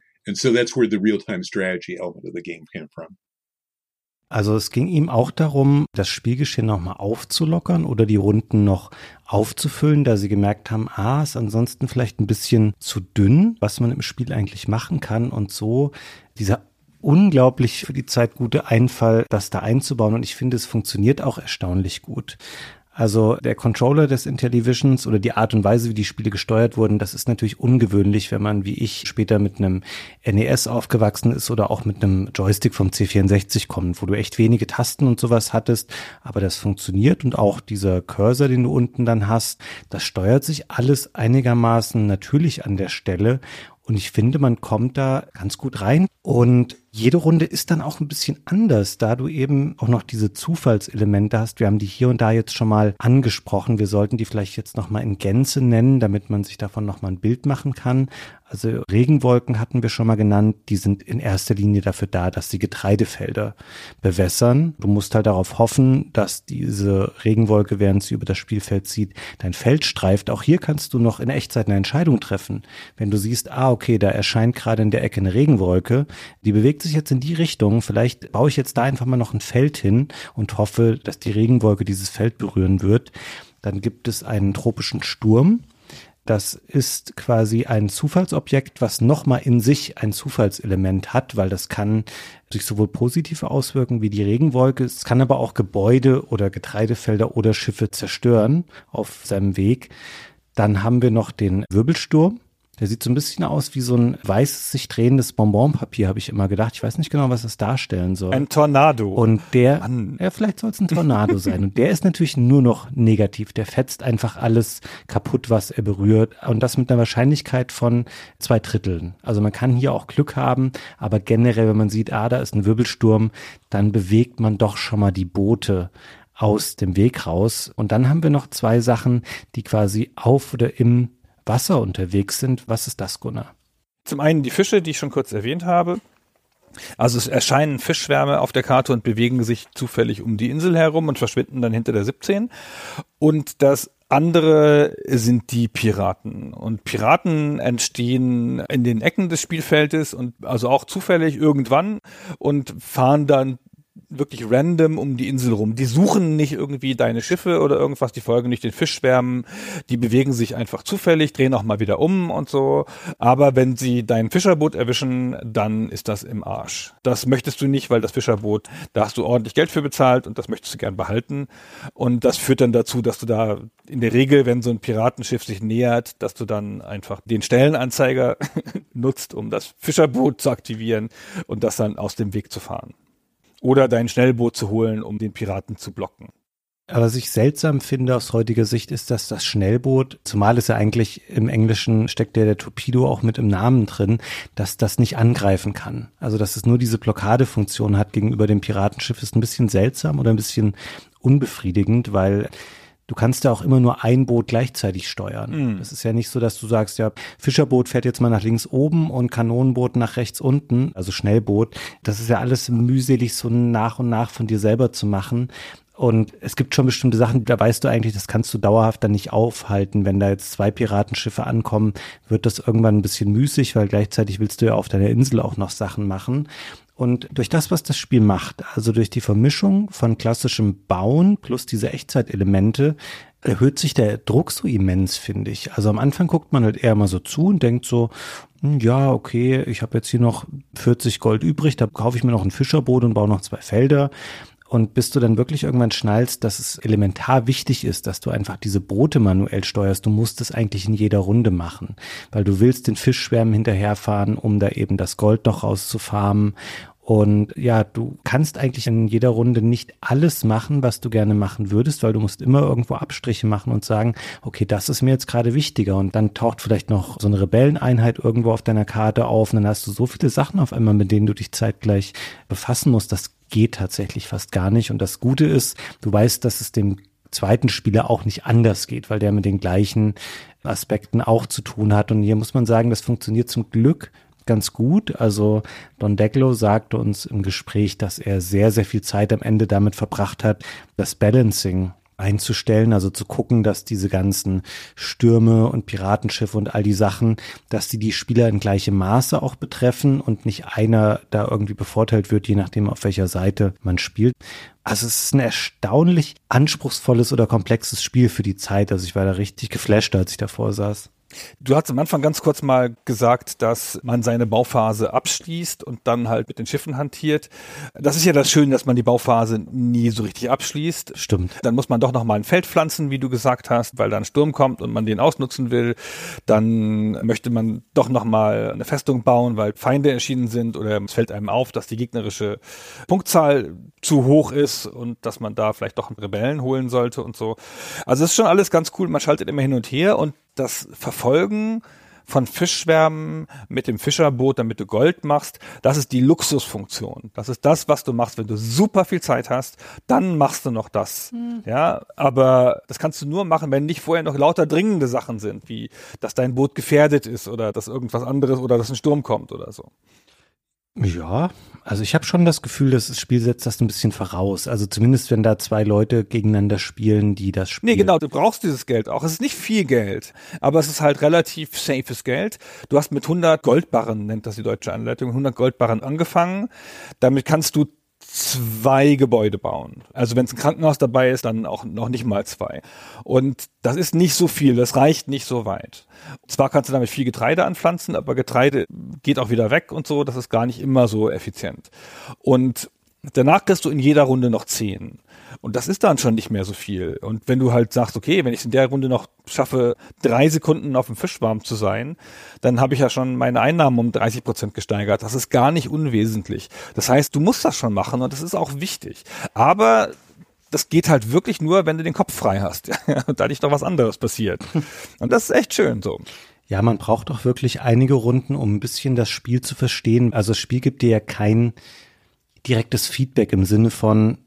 Speaker 1: Also es ging ihm auch darum, das Spielgeschehen nochmal aufzulockern oder die Runden noch aufzufüllen, da sie gemerkt haben, ah, ist ansonsten vielleicht ein bisschen zu dünn, was man im Spiel eigentlich machen kann und so dieser unglaublich für die Zeit gute Einfall, das da einzubauen. Und ich finde, es funktioniert auch erstaunlich gut. Also der Controller des Intellivisions oder die Art und Weise, wie die Spiele gesteuert wurden, das ist natürlich ungewöhnlich, wenn man wie ich später mit einem NES aufgewachsen ist oder auch mit einem Joystick vom C64 kommt, wo du echt wenige Tasten und sowas hattest, aber das funktioniert und auch dieser Cursor, den du unten dann hast, das steuert sich alles einigermaßen natürlich an der Stelle und ich finde, man kommt da ganz gut rein. Und jede Runde ist dann auch ein bisschen anders, da du eben auch noch diese Zufallselemente hast. Wir haben die hier und da jetzt schon mal angesprochen. Wir sollten die vielleicht jetzt noch mal in Gänze nennen, damit man sich davon noch mal ein Bild machen kann. Also Regenwolken hatten wir schon mal genannt, die sind in erster Linie dafür da, dass sie Getreidefelder bewässern. Du musst halt darauf hoffen, dass diese Regenwolke, während sie über das Spielfeld zieht, dein Feld streift. Auch hier kannst du noch in Echtzeit eine Entscheidung treffen. Wenn du siehst, ah, okay, da erscheint gerade in der Ecke eine Regenwolke, die bewegt sich jetzt in die Richtung, vielleicht baue ich jetzt da einfach mal noch ein Feld hin und hoffe, dass die Regenwolke dieses Feld berühren wird. Dann gibt es einen tropischen Sturm das ist quasi ein Zufallsobjekt, was nochmal in sich ein Zufallselement hat, weil das kann sich sowohl positiv auswirken wie die Regenwolke. Es kann aber auch Gebäude oder Getreidefelder oder Schiffe zerstören auf seinem Weg. Dann haben wir noch den Wirbelsturm. Der sieht so ein bisschen aus wie so ein weißes, sich drehendes Bonbonpapier, habe ich immer gedacht. Ich weiß nicht genau, was das darstellen soll.
Speaker 2: Ein Tornado.
Speaker 1: Und der, Mann. ja, vielleicht soll es ein Tornado sein. Und der ist natürlich nur noch negativ. Der fetzt einfach alles kaputt, was er berührt. Und das mit einer Wahrscheinlichkeit von zwei Dritteln. Also man kann hier auch Glück haben, aber generell, wenn man sieht, ah, da ist ein Wirbelsturm, dann bewegt man doch schon mal die Boote aus dem Weg raus. Und dann haben wir noch zwei Sachen, die quasi auf oder im Wasser unterwegs sind. Was ist das, Gunnar?
Speaker 2: Zum einen die Fische, die ich schon kurz erwähnt habe. Also es erscheinen Fischschwärme auf der Karte und bewegen sich zufällig um die Insel herum und verschwinden dann hinter der 17. Und das andere sind die Piraten. Und Piraten entstehen in den Ecken des Spielfeldes und also auch zufällig irgendwann und fahren dann wirklich random um die Insel rum. Die suchen nicht irgendwie deine Schiffe oder irgendwas, die folgen nicht den Fischschwärmen, die bewegen sich einfach zufällig, drehen auch mal wieder um und so. Aber wenn sie dein Fischerboot erwischen, dann ist das im Arsch. Das möchtest du nicht, weil das Fischerboot, da hast du ordentlich Geld für bezahlt und das möchtest du gern behalten. Und das führt dann dazu, dass du da in der Regel, wenn so ein Piratenschiff sich nähert, dass du dann einfach den Stellenanzeiger (laughs) nutzt, um das Fischerboot zu aktivieren und das dann aus dem Weg zu fahren. Oder dein Schnellboot zu holen, um den Piraten zu blocken.
Speaker 1: Aber was ich seltsam finde aus heutiger Sicht ist, dass das Schnellboot, zumal es ja eigentlich im Englischen steckt ja der Torpedo auch mit im Namen drin, dass das nicht angreifen kann. Also dass es nur diese Blockadefunktion hat gegenüber dem Piratenschiff, ist ein bisschen seltsam oder ein bisschen unbefriedigend, weil du kannst ja auch immer nur ein Boot gleichzeitig steuern.
Speaker 2: Mm.
Speaker 1: Das ist ja nicht so, dass du sagst, ja, Fischerboot fährt jetzt mal nach links oben und Kanonenboot nach rechts unten, also Schnellboot. Das ist ja alles mühselig so nach und nach von dir selber zu machen. Und es gibt schon bestimmte Sachen, da weißt du eigentlich, das kannst du dauerhaft dann nicht aufhalten. Wenn da jetzt zwei Piratenschiffe ankommen, wird das irgendwann ein bisschen müßig, weil gleichzeitig willst du ja auf deiner Insel auch noch Sachen machen. Und durch das, was das Spiel macht, also durch die Vermischung von klassischem Bauen plus diese Echtzeitelemente, erhöht sich der Druck so immens, finde ich. Also am Anfang guckt man halt eher mal so zu und denkt so, hm, ja, okay, ich habe jetzt hier noch 40 Gold übrig, da kaufe ich mir noch ein Fischerboot und baue noch zwei Felder. Und bis du dann wirklich irgendwann schnallst, dass es elementar wichtig ist, dass du einfach diese Boote manuell steuerst. Du musst es eigentlich in jeder Runde machen, weil du willst den Fischschwärmen hinterherfahren, um da eben das Gold noch rauszufarmen. Und ja, du kannst eigentlich in jeder Runde nicht alles machen, was du gerne machen würdest, weil du musst immer irgendwo Abstriche machen und sagen, okay, das ist mir jetzt gerade wichtiger. Und dann taucht vielleicht noch so eine Rebelleneinheit irgendwo auf deiner Karte auf. Und dann hast du so viele Sachen auf einmal, mit denen du dich zeitgleich befassen musst. Das geht tatsächlich fast gar nicht. Und das Gute ist, du weißt, dass es dem zweiten Spieler auch nicht anders geht, weil der mit den gleichen Aspekten auch zu tun hat. Und hier muss man sagen, das funktioniert zum Glück ganz gut. Also Don Deglo sagte uns im Gespräch, dass er sehr, sehr viel Zeit am Ende damit verbracht hat, das Balancing einzustellen, also zu gucken, dass diese ganzen Stürme und Piratenschiffe und all die Sachen, dass die die Spieler in gleichem Maße auch betreffen und nicht einer da irgendwie bevorteilt wird, je nachdem auf welcher Seite man spielt. Also es ist ein erstaunlich anspruchsvolles oder komplexes Spiel für die Zeit. Also ich war da richtig geflasht, als ich davor saß.
Speaker 2: Du hast am Anfang ganz kurz mal gesagt, dass man seine Bauphase abschließt und dann halt mit den Schiffen hantiert. Das ist ja das Schöne, dass man die Bauphase nie so richtig abschließt.
Speaker 1: Stimmt.
Speaker 2: Dann muss man doch noch mal ein Feld pflanzen, wie du gesagt hast, weil da ein Sturm kommt und man den ausnutzen will. Dann möchte man doch noch mal eine Festung bauen, weil Feinde erschienen sind oder es fällt einem auf, dass die gegnerische Punktzahl zu hoch ist und dass man da vielleicht doch einen Rebellen holen sollte und so. Also es ist schon alles ganz cool. Man schaltet immer hin und her und das Verfolgen von Fischschwärmen mit dem Fischerboot, damit du Gold machst, das ist die Luxusfunktion. Das ist das, was du machst, wenn du super viel Zeit hast, dann machst du noch das.
Speaker 5: Hm.
Speaker 2: Ja, aber das kannst du nur machen, wenn nicht vorher noch lauter dringende Sachen sind, wie dass dein Boot gefährdet ist oder dass irgendwas anderes oder dass ein Sturm kommt oder so.
Speaker 1: Ja, also ich habe schon das Gefühl, dass das Spiel setzt das ein bisschen voraus. Also zumindest wenn da zwei Leute gegeneinander spielen, die das spielen.
Speaker 2: Nee, genau, du brauchst dieses Geld auch. Es ist nicht viel Geld, aber es ist halt relativ safes Geld. Du hast mit 100 Goldbarren, nennt das die deutsche Anleitung, 100 Goldbarren angefangen. Damit kannst du zwei Gebäude bauen. Also wenn es ein Krankenhaus dabei ist, dann auch noch nicht mal zwei. Und das ist nicht so viel, das reicht nicht so weit. Zwar kannst du damit viel Getreide anpflanzen, aber Getreide geht auch wieder weg und so, das ist gar nicht immer so effizient. Und danach kriegst du in jeder Runde noch zehn. Und das ist dann schon nicht mehr so viel. Und wenn du halt sagst, okay, wenn ich in der Runde noch schaffe, drei Sekunden auf dem Fischwarm zu sein, dann habe ich ja schon meine Einnahmen um 30 Prozent gesteigert. Das ist gar nicht unwesentlich. Das heißt, du musst das schon machen und das ist auch wichtig. Aber das geht halt wirklich nur, wenn du den Kopf frei hast (laughs) und da nicht noch was anderes passiert. (laughs) Und das ist echt schön so.
Speaker 1: Ja, man braucht doch wirklich einige Runden, um ein bisschen das Spiel zu verstehen. Also das Spiel gibt dir ja kein direktes Feedback im Sinne von,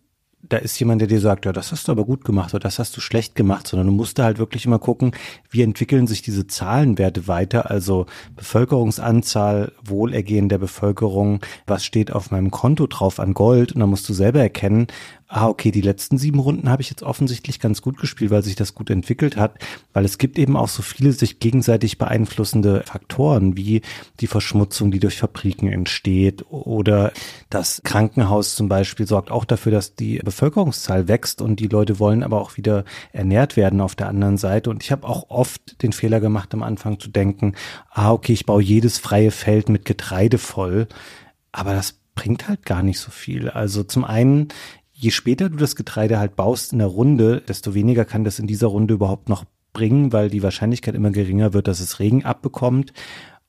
Speaker 1: da ist jemand, der dir sagt, ja, das hast du aber gut gemacht oder das hast du schlecht gemacht, sondern du musst da halt wirklich immer gucken, wie entwickeln sich diese Zahlenwerte weiter, also Bevölkerungsanzahl, Wohlergehen der Bevölkerung, was steht auf meinem Konto drauf an Gold? Und dann musst du selber erkennen, ah, okay, die letzten sieben Runden habe ich jetzt offensichtlich ganz gut gespielt, weil sich das gut entwickelt hat, weil es gibt eben auch so viele sich gegenseitig beeinflussende Faktoren, wie die Verschmutzung, die durch Fabriken entsteht oder das Krankenhaus zum Beispiel sorgt auch dafür, dass die Bevölkerungszahl wächst und die Leute wollen aber auch wieder ernährt werden auf der anderen Seite. Und ich habe auch oft den Fehler gemacht, am Anfang zu denken, ah, okay, ich baue jedes freie Feld mit Getreide voll. Aber das bringt halt gar nicht so viel. Also zum einen, je später du das Getreide halt baust in der Runde, desto weniger kann das in dieser Runde überhaupt noch bringen, weil die Wahrscheinlichkeit immer geringer wird, dass es Regen abbekommt.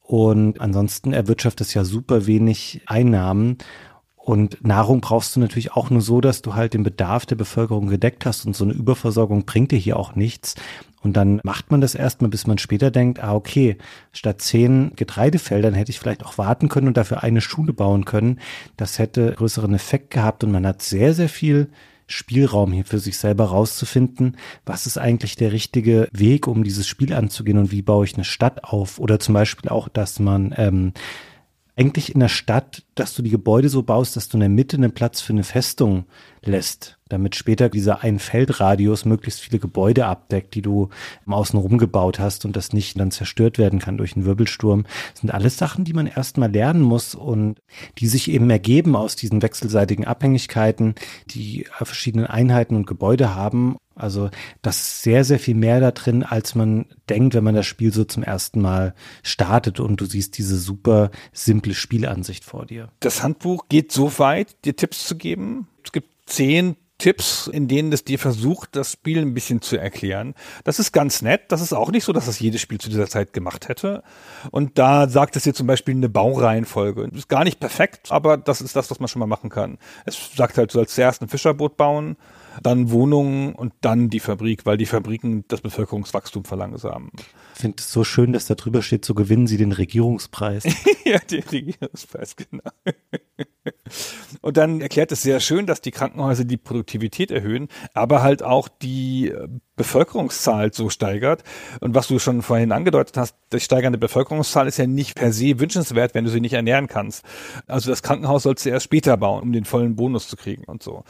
Speaker 1: Und ansonsten erwirtschaftet es ja super wenig Einnahmen. Und Nahrung brauchst du natürlich auch nur so, dass du halt den Bedarf der Bevölkerung gedeckt hast und so eine Überversorgung bringt dir hier auch nichts. Und dann macht man das erstmal, bis man später denkt, ah, okay, statt zehn Getreidefeldern hätte ich vielleicht auch warten können und dafür eine Schule bauen können. Das hätte größeren Effekt gehabt und man hat sehr, sehr viel Spielraum hier für sich selber rauszufinden, was ist eigentlich der richtige Weg, um dieses Spiel anzugehen und wie baue ich eine Stadt auf. Oder zum Beispiel auch, dass man ähm, eigentlich in der Stadt, dass du die Gebäude so baust, dass du in der Mitte einen Platz für eine Festung lässt, damit später dieser ein Feldradius möglichst viele Gebäude abdeckt, die du außen rum gebaut hast und das nicht dann zerstört werden kann durch einen Wirbelsturm. Das sind alles Sachen, die man erstmal lernen muss und die sich eben ergeben aus diesen wechselseitigen Abhängigkeiten, die verschiedenen Einheiten und Gebäude haben also das ist sehr, sehr viel mehr da drin, als man denkt, wenn man das Spiel so zum ersten Mal startet und du siehst diese super simple Spielansicht vor dir.
Speaker 2: Das Handbuch geht so weit, dir Tipps zu geben. Es gibt zehn Tipps, in denen es dir versucht, das Spiel ein bisschen zu erklären. Das ist ganz nett. Das ist auch nicht so, dass das jedes Spiel zu dieser Zeit gemacht hätte. Und da sagt es dir zum Beispiel eine Baureihenfolge. Ist gar nicht perfekt, aber das ist das, was man schon mal machen kann. Es sagt halt, du sollst zuerst ein Fischerboot bauen dann Wohnungen und dann die Fabrik, weil die Fabriken das Bevölkerungswachstum verlangsamen.
Speaker 1: Ich finde es so schön, dass da drüber steht, so gewinnen sie den Regierungspreis. (laughs)
Speaker 2: ja, den Regierungspreis, genau. Und dann erklärt es sehr schön, dass die Krankenhäuser die Produktivität erhöhen, aber halt auch die äh, Bevölkerungszahl so steigert. Und was du schon vorhin angedeutet hast, die steigernde Bevölkerungszahl ist ja nicht per se wünschenswert, wenn du sie nicht ernähren kannst. Also das Krankenhaus sollst du erst später bauen, um den vollen Bonus zu kriegen und so.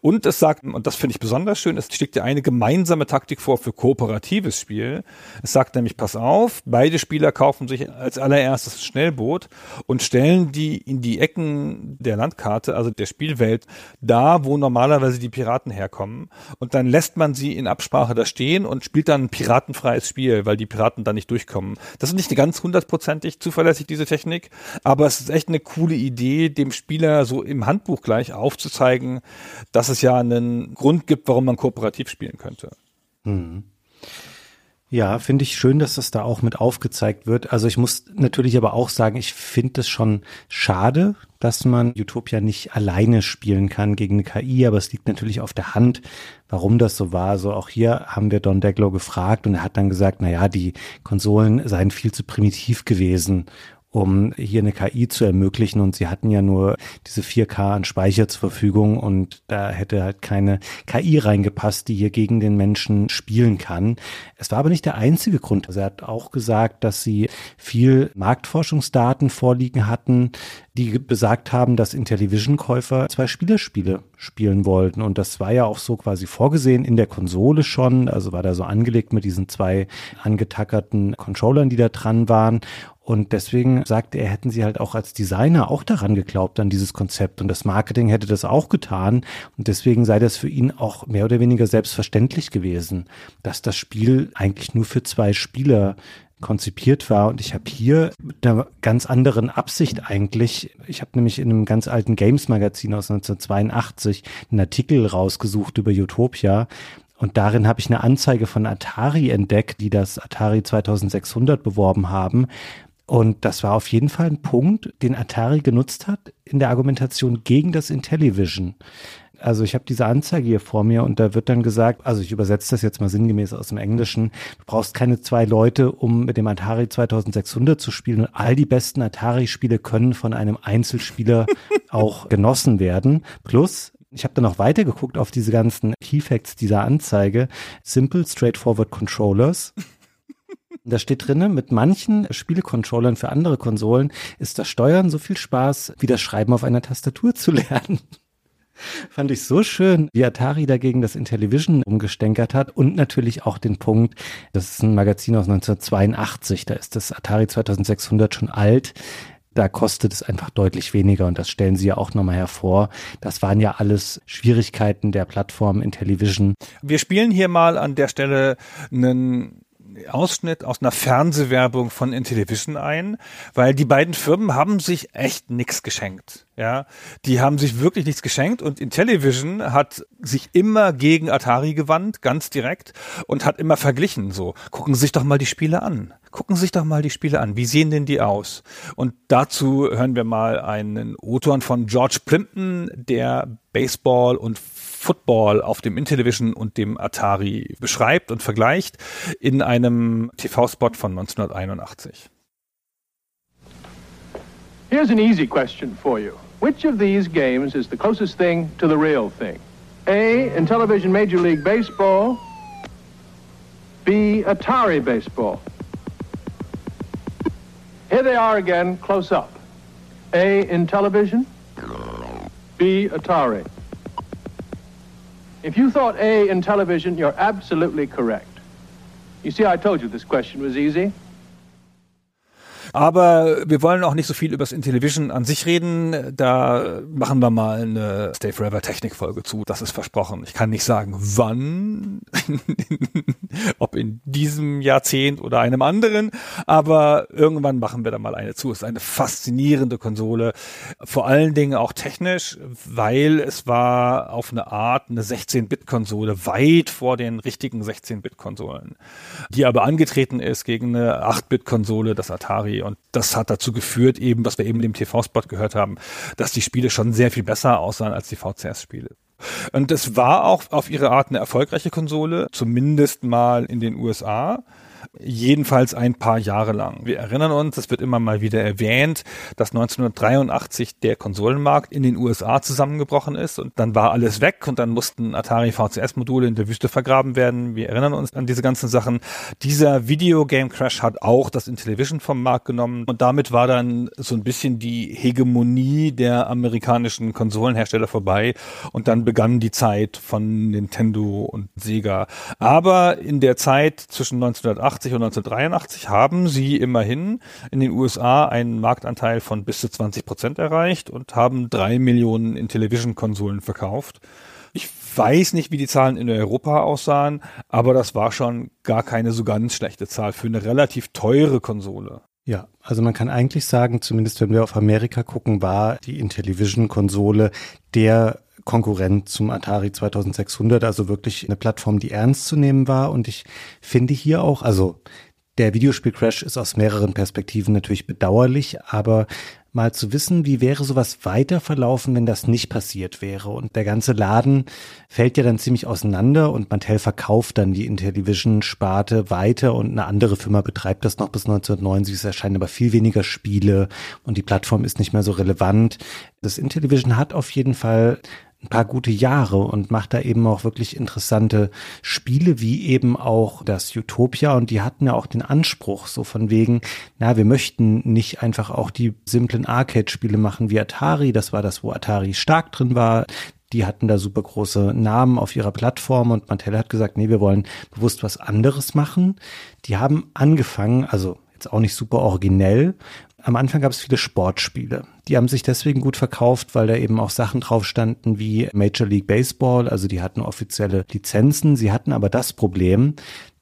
Speaker 2: Und es sagt, und das finde ich besonders schön, es schlägt dir eine gemeinsame Taktik vor für kooperatives Spiel. Es sagt nämlich, pass auf, beide Spieler kaufen sich als allererstes Schnellboot und stellen die in die Ecken der Landkarte, also der Spielwelt, da, wo normalerweise die Piraten herkommen. Und dann lässt man sie in Absprache Sprache da stehen und spielt dann ein piratenfreies Spiel, weil die Piraten da nicht durchkommen. Das ist nicht ganz hundertprozentig zuverlässig, diese Technik, aber es ist echt eine coole Idee, dem Spieler so im Handbuch gleich aufzuzeigen, dass es ja einen Grund gibt, warum man kooperativ spielen könnte.
Speaker 1: Mhm. Ja, finde ich schön, dass das da auch mit aufgezeigt wird. Also ich muss natürlich aber auch sagen, ich finde es schon schade, dass man Utopia nicht alleine spielen kann gegen eine KI, aber es liegt natürlich auf der Hand, warum das so war. Also auch hier haben wir Don Deglow gefragt und er hat dann gesagt, na ja, die Konsolen seien viel zu primitiv gewesen um hier eine KI zu ermöglichen. Und sie hatten ja nur diese 4K an Speicher zur Verfügung und da hätte halt keine KI reingepasst, die hier gegen den Menschen spielen kann. Es war aber nicht der einzige Grund. Also er hat auch gesagt, dass sie viel Marktforschungsdaten vorliegen hatten, die besagt haben, dass Intellivision-Käufer zwei Spielerspiele spielen wollten. Und das war ja auch so quasi vorgesehen in der Konsole schon. Also war da so angelegt mit diesen zwei angetackerten Controllern, die da dran waren. Und deswegen sagte er, hätten sie halt auch als Designer auch daran geglaubt, an dieses Konzept. Und das Marketing hätte das auch getan. Und deswegen sei das für ihn auch mehr oder weniger selbstverständlich gewesen, dass das Spiel eigentlich nur für zwei Spieler konzipiert war. Und ich habe hier mit einer ganz anderen Absicht eigentlich, ich habe nämlich in einem ganz alten Games-Magazin aus 1982 einen Artikel rausgesucht über Utopia. Und darin habe ich eine Anzeige von Atari entdeckt, die das Atari 2600 beworben haben, und das war auf jeden Fall ein Punkt, den Atari genutzt hat in der Argumentation gegen das Intellivision. Also ich habe diese Anzeige hier vor mir und da wird dann gesagt, also ich übersetze das jetzt mal sinngemäß aus dem Englischen, du brauchst keine zwei Leute, um mit dem Atari 2600 zu spielen und all die besten Atari-Spiele können von einem Einzelspieler (laughs) auch genossen werden. Plus, ich habe dann noch weitergeguckt auf diese ganzen Keyfacts dieser Anzeige. Simple, straightforward Controllers. Da steht drinne, mit manchen Spielecontrollern für andere Konsolen ist das Steuern so viel Spaß, wie das Schreiben auf einer Tastatur zu lernen. (laughs) Fand ich so schön, wie Atari dagegen das Intellivision umgestänkert hat und natürlich auch den Punkt, das ist ein Magazin aus 1982, da ist das Atari 2600 schon alt. Da kostet es einfach deutlich weniger und das stellen Sie ja auch nochmal hervor. Das waren ja alles Schwierigkeiten der Plattform Intellivision.
Speaker 2: Wir spielen hier mal an der Stelle einen Ausschnitt aus einer Fernsehwerbung von Intellivision ein, weil die beiden Firmen haben sich echt nichts geschenkt. Ja, die haben sich wirklich nichts geschenkt und Intellivision hat sich immer gegen Atari gewandt, ganz direkt und hat immer verglichen. So, gucken Sie sich doch mal die Spiele an. Gucken Sie sich doch mal die Spiele an. Wie sehen denn die aus? Und dazu hören wir mal einen Autor von George Plimpton, der Baseball und Football auf dem Intellivision und dem Atari beschreibt und vergleicht in einem TV-Spot von 1981.
Speaker 5: Here's an easy question for you. Which of these games is the closest thing to the real thing? A, in television Major League Baseball. B, Atari Baseball. Here they are again, close up. A, in television. B, Atari. If you thought A in television, you're absolutely correct. You see, I told you this question was easy.
Speaker 2: Aber wir wollen auch nicht so viel über das Intellivision an sich reden. Da machen wir mal eine Stay Forever Technik Folge zu. Das ist versprochen. Ich kann nicht sagen, wann, (laughs) ob in diesem Jahrzehnt oder einem anderen, aber irgendwann machen wir da mal eine zu. Es ist eine faszinierende Konsole. Vor allen Dingen auch technisch, weil es war auf eine Art eine 16-Bit-Konsole, weit vor den richtigen 16-Bit-Konsolen, die aber angetreten ist gegen eine 8-Bit-Konsole, das Atari und das hat dazu geführt, eben, was wir eben im TV-Spot gehört haben, dass die Spiele schon sehr viel besser aussahen als die VCS-Spiele. Und es war auch auf ihre Art eine erfolgreiche Konsole, zumindest mal in den USA jedenfalls ein paar Jahre lang. Wir erinnern uns, es wird immer mal wieder erwähnt, dass 1983 der Konsolenmarkt in den USA zusammengebrochen ist und dann war alles weg und dann mussten Atari VCS-Module in der Wüste vergraben werden. Wir erinnern uns an diese ganzen Sachen. Dieser Videogame Crash hat auch das Intellivision vom Markt genommen und damit war dann so ein bisschen die Hegemonie der amerikanischen Konsolenhersteller vorbei und dann begann die Zeit von Nintendo und Sega. Aber in der Zeit zwischen 1980 1980 und 1983 haben sie immerhin in den USA einen Marktanteil von bis zu 20 Prozent erreicht und haben drei Millionen Intellivision-Konsolen verkauft. Ich weiß nicht, wie die Zahlen in Europa aussahen, aber das war schon gar keine so ganz schlechte Zahl für eine relativ teure Konsole.
Speaker 1: Ja, also man kann eigentlich sagen, zumindest wenn wir auf Amerika gucken, war die Intellivision-Konsole der Konkurrent zum Atari 2600, also wirklich eine Plattform, die ernst zu nehmen war. Und ich finde hier auch, also der Videospiel-Crash ist aus mehreren Perspektiven natürlich bedauerlich, aber mal zu wissen, wie wäre sowas weiter verlaufen, wenn das nicht passiert wäre. Und der ganze Laden fällt ja dann ziemlich auseinander und Mattel verkauft dann die Intellivision-Sparte weiter und eine andere Firma betreibt das noch bis 1990. Es erscheinen aber viel weniger Spiele und die Plattform ist nicht mehr so relevant. Das Intellivision hat auf jeden Fall ein paar gute Jahre und macht da eben auch wirklich interessante Spiele, wie eben auch das Utopia. Und die hatten ja auch den Anspruch, so von wegen, na, wir möchten nicht einfach auch die simplen Arcade-Spiele machen wie Atari. Das war das, wo Atari stark drin war. Die hatten da super große Namen auf ihrer Plattform und Mattel hat gesagt, nee, wir wollen bewusst was anderes machen. Die haben angefangen, also jetzt auch nicht super originell, am Anfang gab es viele Sportspiele. Die haben sich deswegen gut verkauft, weil da eben auch Sachen drauf standen wie Major League Baseball, also die hatten offizielle Lizenzen. Sie hatten aber das Problem,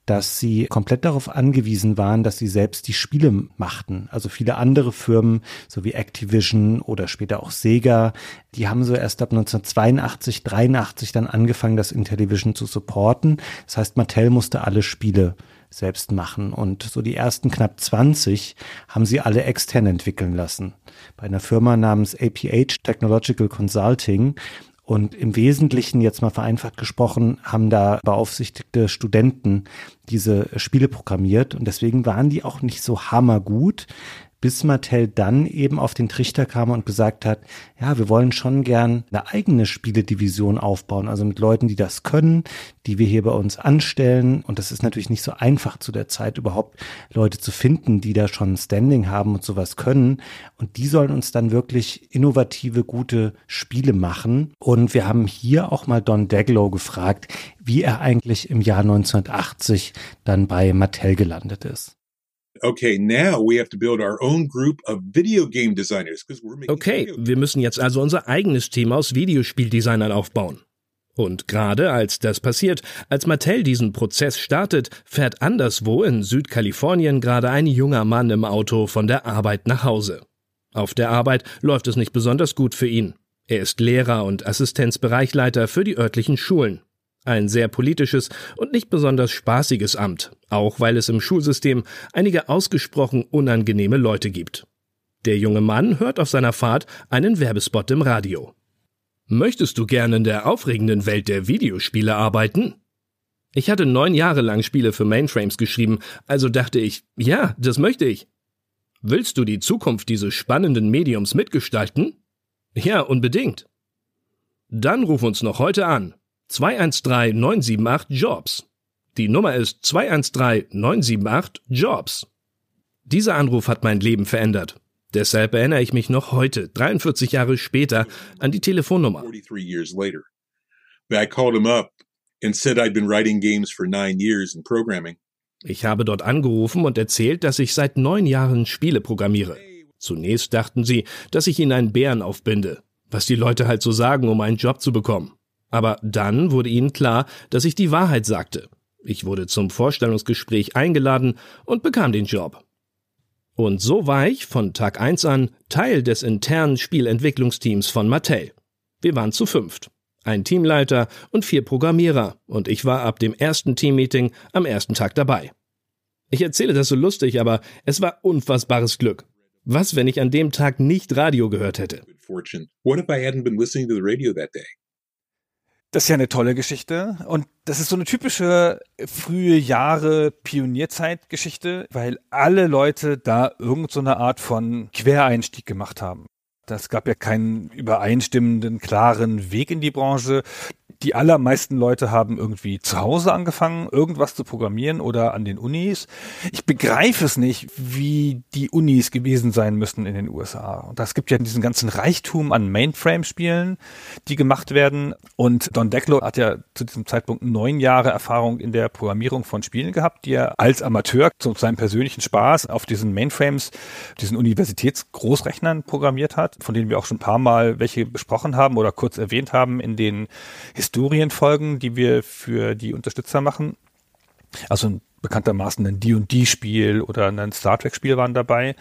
Speaker 1: dass sie komplett darauf angewiesen waren, dass sie selbst die Spiele machten. Also viele andere Firmen, so wie Activision oder später auch Sega, die haben so erst ab 1982, 83 dann angefangen, das Intellivision zu supporten. Das heißt, Mattel musste alle Spiele selbst machen. Und so die ersten knapp 20 haben sie alle extern entwickeln lassen. Bei einer Firma namens APH Technological Consulting. Und im Wesentlichen, jetzt mal vereinfacht gesprochen, haben da beaufsichtigte Studenten diese Spiele programmiert. Und deswegen waren die auch nicht so hammergut bis Mattel dann eben auf den Trichter kam und gesagt hat, ja, wir wollen schon gern eine eigene Spieledivision aufbauen, also mit Leuten, die das können, die wir hier bei uns anstellen. Und das ist natürlich nicht so einfach zu der Zeit überhaupt Leute zu finden, die da schon Standing haben und sowas können. Und die sollen uns dann wirklich innovative, gute Spiele machen. Und wir haben hier auch mal Don Daglow gefragt, wie er eigentlich im Jahr 1980 dann bei Mattel gelandet ist.
Speaker 3: Okay, now we have to build our own group of video game designers because we're making
Speaker 4: Okay,
Speaker 3: video games.
Speaker 4: wir müssen jetzt also unser eigenes Team aus Videospieldesignern aufbauen. Und gerade als das passiert, als Mattel diesen Prozess startet, fährt anderswo in Südkalifornien gerade ein junger Mann im Auto von der Arbeit nach Hause. Auf der Arbeit läuft es nicht besonders gut für ihn. Er ist Lehrer und Assistenzbereichleiter für die örtlichen Schulen. Ein sehr politisches und nicht besonders spaßiges Amt, auch weil es im Schulsystem einige ausgesprochen unangenehme Leute gibt. Der junge Mann hört auf seiner Fahrt einen Werbespot im Radio. Möchtest du gerne in der aufregenden Welt der Videospiele arbeiten? Ich hatte neun Jahre lang Spiele für Mainframes geschrieben, also dachte ich, ja, das möchte ich. Willst du die Zukunft dieses spannenden Mediums mitgestalten? Ja, unbedingt. Dann ruf uns noch heute an. 213 978 Jobs. Die Nummer ist 213 978 Jobs. Dieser Anruf hat mein Leben verändert. Deshalb erinnere ich mich noch heute, 43 Jahre später, an die Telefonnummer.
Speaker 3: 43 years later. But I called him up and said I'd been writing games for nine years in programming.
Speaker 4: Ich habe dort angerufen und erzählt, dass ich seit neun Jahren Spiele programmiere. Zunächst dachten sie, dass ich ihnen einen Bären aufbinde, was die Leute halt so sagen, um einen Job zu bekommen. Aber dann wurde ihnen klar, dass ich die Wahrheit sagte. Ich wurde zum Vorstellungsgespräch eingeladen und bekam den Job. Und so war ich von Tag 1 an Teil des internen Spielentwicklungsteams von Mattel. Wir waren zu fünft. Ein Teamleiter und vier Programmierer, und ich war ab dem ersten Teammeeting am ersten Tag dabei. Ich erzähle das so lustig, aber es war unfassbares Glück. Was, wenn ich an dem Tag nicht Radio gehört hätte?
Speaker 3: Fortune. What if I hadn't been listening to the radio that day?
Speaker 2: Das ist ja eine tolle Geschichte. Und das ist so eine typische frühe Jahre Pionierzeitgeschichte, weil alle Leute da irgendeine so Art von Quereinstieg gemacht haben. Das gab ja keinen übereinstimmenden, klaren Weg in die Branche. Die allermeisten Leute haben irgendwie zu Hause angefangen, irgendwas zu programmieren oder an den Unis. Ich begreife es nicht, wie die Unis gewesen sein müssen in den USA. Und es gibt ja diesen ganzen Reichtum an Mainframe-Spielen, die gemacht werden. Und Don Decklo hat ja zu diesem Zeitpunkt neun Jahre Erfahrung in der Programmierung von Spielen gehabt, die er als Amateur zu seinem persönlichen Spaß auf diesen Mainframes, diesen Universitätsgroßrechnern programmiert hat, von denen wir auch schon ein paar Mal welche besprochen haben oder kurz erwähnt haben in den Historienfolgen, die wir für die Unterstützer machen. Also bekanntermaßen ein D&D-Spiel oder ein Star Trek-Spiel waren dabei.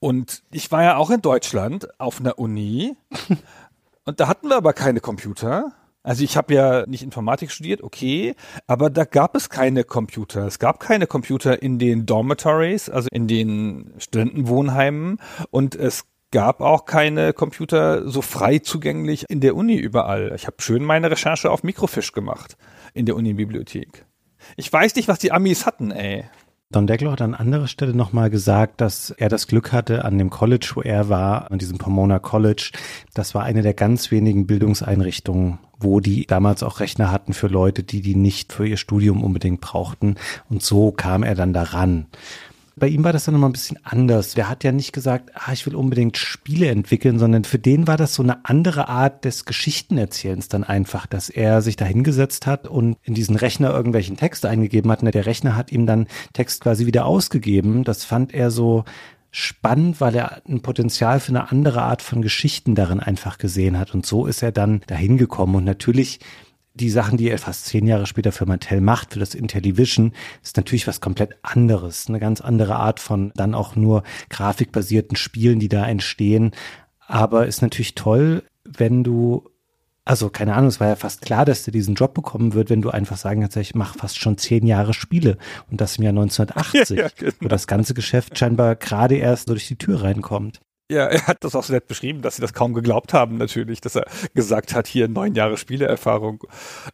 Speaker 2: Und ich war ja auch in Deutschland auf einer Uni (laughs) und da hatten wir aber keine Computer. Also ich habe ja nicht Informatik studiert, okay, aber da gab es keine Computer. Es gab keine Computer in den Dormitories, also in den Studentenwohnheimen und es gab auch keine Computer so frei zugänglich in der Uni überall. Ich habe schön meine Recherche auf Microfiche gemacht in der Uni-Bibliothek. Ich weiß nicht, was die Amis hatten, ey.
Speaker 1: Don Decklo hat an anderer Stelle nochmal gesagt, dass er das Glück hatte an dem College, wo er war, an diesem Pomona College. Das war eine der ganz wenigen Bildungseinrichtungen, wo die damals auch Rechner hatten für Leute, die die nicht für ihr Studium unbedingt brauchten. Und so kam er dann daran. Bei ihm war das dann nochmal ein bisschen anders. Der hat ja nicht gesagt, ah, ich will unbedingt Spiele entwickeln, sondern für den war das so eine andere Art des Geschichtenerzählens dann einfach, dass er sich da hingesetzt hat und in diesen Rechner irgendwelchen Text eingegeben hat und der Rechner hat ihm dann Text quasi wieder ausgegeben. Das fand er so spannend, weil er ein Potenzial für eine andere Art von Geschichten darin einfach gesehen hat. Und so ist er dann dahin gekommen. Und natürlich die Sachen, die er fast zehn Jahre später für Mattel macht, für das Intellivision, ist natürlich was komplett anderes. Eine ganz andere Art von dann auch nur grafikbasierten Spielen, die da entstehen. Aber ist natürlich toll, wenn du, also keine Ahnung, es war ja fast klar, dass du diesen Job bekommen wird, wenn du einfach sagen kannst, ich mache fast schon zehn Jahre Spiele und das im Jahr 1980, (laughs)
Speaker 2: Ja, genau.
Speaker 1: wo das ganze Geschäft scheinbar gerade erst so durch die Tür reinkommt.
Speaker 2: Ja, er hat das auch so nett beschrieben, dass sie das kaum geglaubt haben, natürlich, dass er gesagt hat, hier neun Jahre Spieleerfahrung.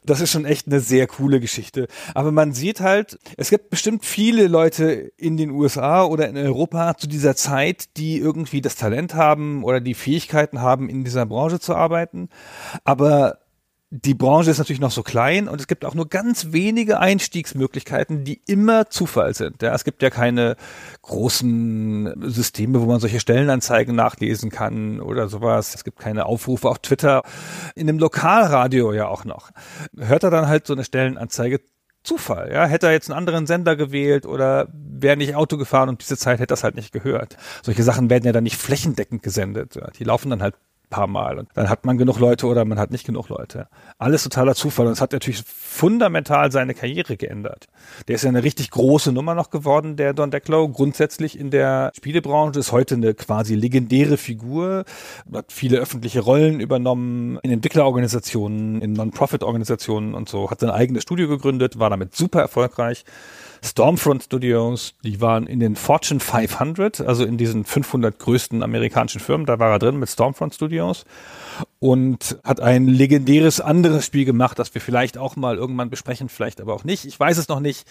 Speaker 2: Das ist schon echt eine sehr coole Geschichte. Aber man sieht halt, es gibt bestimmt viele Leute in den USA oder in Europa zu dieser Zeit, die irgendwie das Talent haben oder die Fähigkeiten haben, in dieser Branche zu arbeiten. Aber die Branche ist natürlich noch so klein und es gibt auch nur ganz wenige Einstiegsmöglichkeiten, die immer Zufall sind. Ja, es gibt ja keine großen Systeme, wo man solche Stellenanzeigen nachlesen kann oder sowas. Es gibt keine Aufrufe auf Twitter. In dem Lokalradio ja auch noch. Hört er dann halt so eine Stellenanzeige Zufall, ja. Hätte er jetzt einen anderen Sender gewählt oder wäre nicht Auto gefahren und diese Zeit hätte das halt nicht gehört. Solche Sachen werden ja dann nicht flächendeckend gesendet. Ja. Die laufen dann halt paar Mal. Und dann hat man genug Leute oder man hat nicht genug Leute. Alles totaler Zufall. Und es hat natürlich fundamental seine Karriere geändert. Der ist ja eine richtig große Nummer noch geworden, der Don Decklow. Grundsätzlich in der Spielebranche ist heute eine quasi legendäre Figur. Hat viele öffentliche Rollen übernommen in Entwicklerorganisationen, in Non-Profit-Organisationen und so. Hat sein eigenes Studio gegründet, war damit super erfolgreich. Stormfront Studios, die waren in den Fortune 500, also in diesen 500 größten amerikanischen Firmen, da war er drin mit Stormfront Studios und hat ein legendäres anderes Spiel gemacht, das wir vielleicht auch mal irgendwann besprechen, vielleicht aber auch nicht. Ich weiß es noch nicht.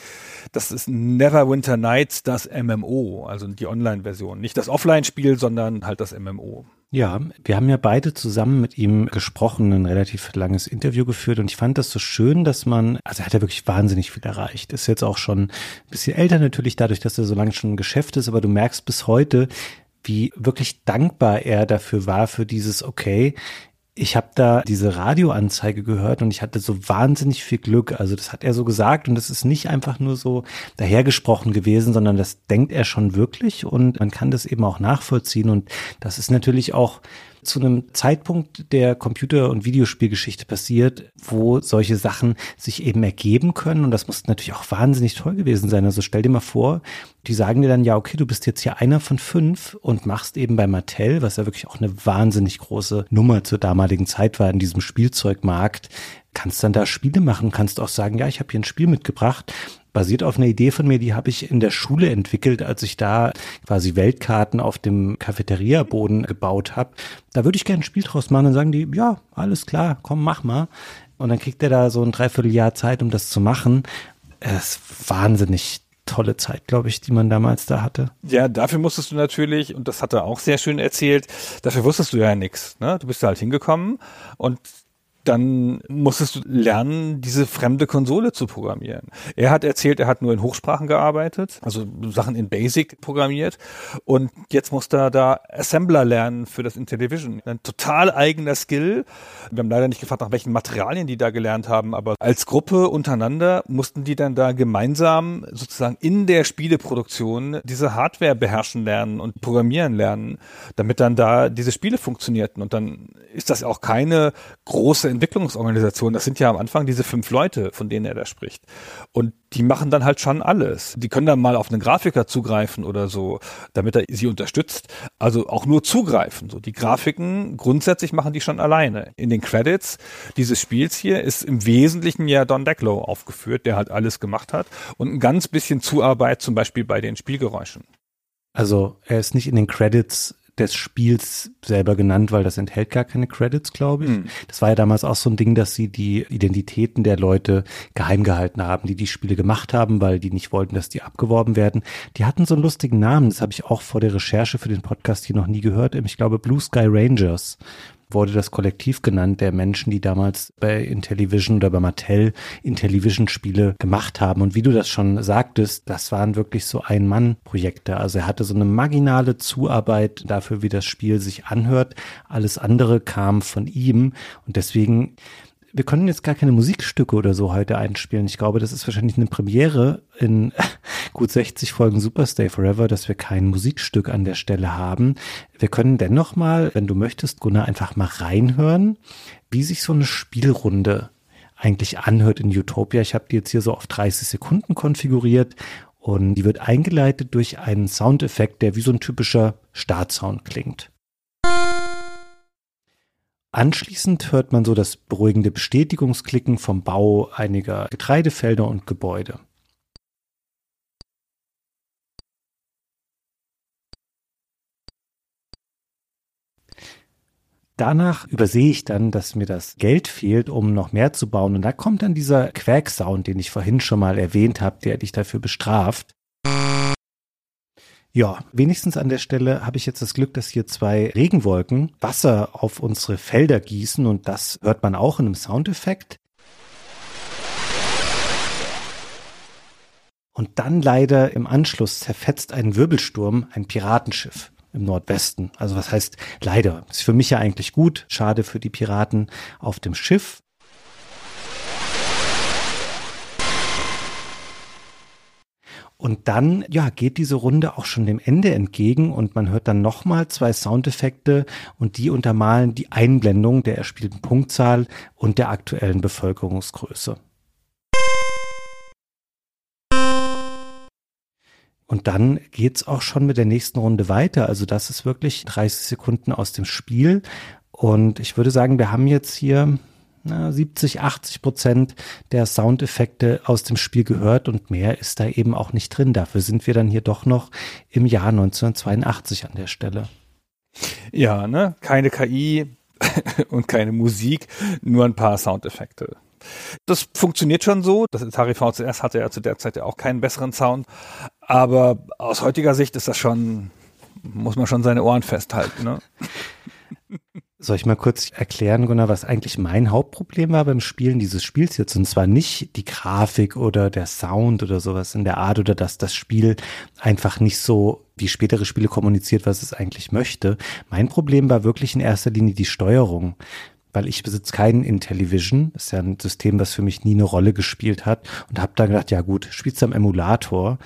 Speaker 2: Das ist Neverwinter Nights, das MMO, also die Online-Version. Nicht das Offline-Spiel, sondern halt das MMO.
Speaker 1: Ja, wir haben ja beide zusammen mit ihm gesprochen, ein relativ langes Interview geführt und ich fand das so schön, dass man, also er hat ja wirklich wahnsinnig viel erreicht. Ist jetzt auch schon ein bisschen älter natürlich dadurch, dass er so lange schon im Geschäft ist, aber du merkst bis heute, wie wirklich dankbar er dafür war, für dieses, okay, ich habe da diese Radioanzeige gehört und ich hatte so wahnsinnig viel Glück. Also das hat er so gesagt und das ist nicht einfach nur so dahergesprochen gewesen, sondern das denkt er schon wirklich und man kann das eben auch nachvollziehen und das ist natürlich auch zu einem Zeitpunkt der Computer- und Videospielgeschichte passiert, wo solche Sachen sich eben ergeben können. Und das muss natürlich auch wahnsinnig toll gewesen sein. Also stell dir mal vor, die sagen dir dann, ja, okay, du bist jetzt hier einer von fünf und machst eben bei Mattel, was ja wirklich auch eine wahnsinnig große Nummer zur damaligen Zeit war in diesem Spielzeugmarkt, kannst dann da Spiele machen, kannst auch sagen, ja, ich habe hier ein Spiel mitgebracht basiert auf einer Idee von mir, die habe ich in der Schule entwickelt, als ich da quasi Weltkarten auf dem Cafeteria-Boden gebaut habe. Da würde ich gerne ein Spiel draus machen. Dann sagen die, ja, alles klar, komm, mach mal. Und dann kriegt er da so ein Dreivierteljahr Zeit, um das zu machen. Es ist wahnsinnig tolle Zeit, glaube ich, die man damals da hatte.
Speaker 2: Ja, dafür musstest du natürlich, und das hat er auch sehr schön erzählt, dafür wusstest du ja nichts. Ne? Du bist da halt hingekommen und dann musstest du lernen, diese fremde Konsole zu programmieren. Er hat erzählt, er hat nur in Hochsprachen gearbeitet, also Sachen in Basic programmiert und jetzt muss er da Assembler lernen für das Intellivision. Ein total eigener Skill. Wir haben leider nicht gefragt, nach welchen Materialien die da gelernt haben, aber als Gruppe untereinander mussten die dann da gemeinsam sozusagen in der Spieleproduktion diese Hardware beherrschen lernen und programmieren lernen, damit dann da diese Spiele funktionierten. Und dann ist das auch keine große Entwicklungsorganisation, das sind ja am Anfang diese fünf Leute, von denen er da spricht. Und die machen dann halt schon alles. Die können dann mal auf einen Grafiker zugreifen oder so, damit er sie unterstützt. Also auch nur zugreifen. So die Grafiken grundsätzlich machen die schon alleine. In den Credits dieses Spiels hier ist im Wesentlichen ja Don Decklow aufgeführt, der halt alles gemacht hat und ein ganz bisschen Zuarbeit zum Beispiel bei den Spielgeräuschen.
Speaker 1: Also er ist nicht in den Credits des Spiels selber genannt, weil das enthält gar keine Credits, glaube ich. Mhm. Das war ja damals auch so ein Ding, dass sie die Identitäten der Leute geheim gehalten haben, die die Spiele gemacht haben, weil die nicht wollten, dass die abgeworben werden. Die hatten so einen lustigen Namen, das habe ich auch vor der Recherche für den Podcast hier noch nie gehört. Ich glaube Blue Sky Rangers wurde das Kollektiv genannt der Menschen, die damals bei Intellivision oder bei Mattel Intellivision-Spiele gemacht haben. Und wie du das schon sagtest, das waren wirklich so Ein-Mann-Projekte. Also er hatte so eine marginale Zuarbeit dafür, wie das Spiel sich anhört. Alles andere kam von ihm. Und deswegen wir können jetzt gar keine Musikstücke oder so heute einspielen. Ich glaube, das ist wahrscheinlich eine Premiere in (laughs) gut 60 Folgen Superstay Forever, dass wir kein Musikstück an der Stelle haben. Wir können dennoch mal, wenn du möchtest, Gunnar, einfach mal reinhören, wie sich so eine Spielrunde eigentlich anhört in Utopia. Ich habe die jetzt hier so auf 30 Sekunden konfiguriert und die wird eingeleitet durch einen Soundeffekt, der wie so ein typischer Startsound klingt. Anschließend hört man so das beruhigende Bestätigungsklicken vom Bau einiger Getreidefelder und Gebäude. Danach übersehe ich dann, dass mir das Geld fehlt, um noch mehr zu bauen. Und da kommt dann dieser Quack-Sound, den ich vorhin schon mal erwähnt habe, der dich dafür bestraft. Ja, wenigstens an der Stelle habe ich jetzt das Glück, dass hier zwei Regenwolken Wasser auf unsere Felder gießen und das hört man auch in einem Soundeffekt. Und dann leider im Anschluss zerfetzt ein Wirbelsturm ein Piratenschiff im Nordwesten. Also was heißt leider? Ist für mich ja eigentlich gut. Schade für die Piraten auf dem Schiff. Und dann, ja, geht diese Runde auch schon dem Ende entgegen und man hört dann nochmal zwei Soundeffekte und die untermalen die Einblendung der erspielten Punktzahl und der aktuellen Bevölkerungsgröße. Und dann geht's auch schon mit der nächsten Runde weiter. Also das ist wirklich 30 Sekunden aus dem Spiel. Und ich würde sagen, wir haben jetzt hier na, 70, 80 Prozent der Soundeffekte aus dem Spiel gehört und mehr ist da eben auch nicht drin. Dafür sind wir dann hier doch noch im Jahr 1982 an der Stelle.
Speaker 2: Ja, ne? Keine KI (laughs) und keine Musik, nur ein paar Soundeffekte. Das funktioniert schon so. Das Atari VCS hatte ja zu der Zeit ja auch keinen besseren Sound. Aber aus heutiger Sicht ist das schon, muss man schon seine Ohren festhalten. Ne? (laughs)
Speaker 1: Soll ich mal kurz erklären, Gunnar, was eigentlich mein Hauptproblem war beim Spielen dieses Spiels jetzt? Und zwar nicht die Grafik oder der Sound oder sowas in der Art oder dass das Spiel einfach nicht so wie spätere Spiele kommuniziert, was es eigentlich möchte. Mein Problem war wirklich in erster Linie die Steuerung weil ich besitze keinen Intellivision. Das ist ja ein System, was für mich nie eine Rolle gespielt hat. Und habe da gedacht, ja gut, spielst du am Emulator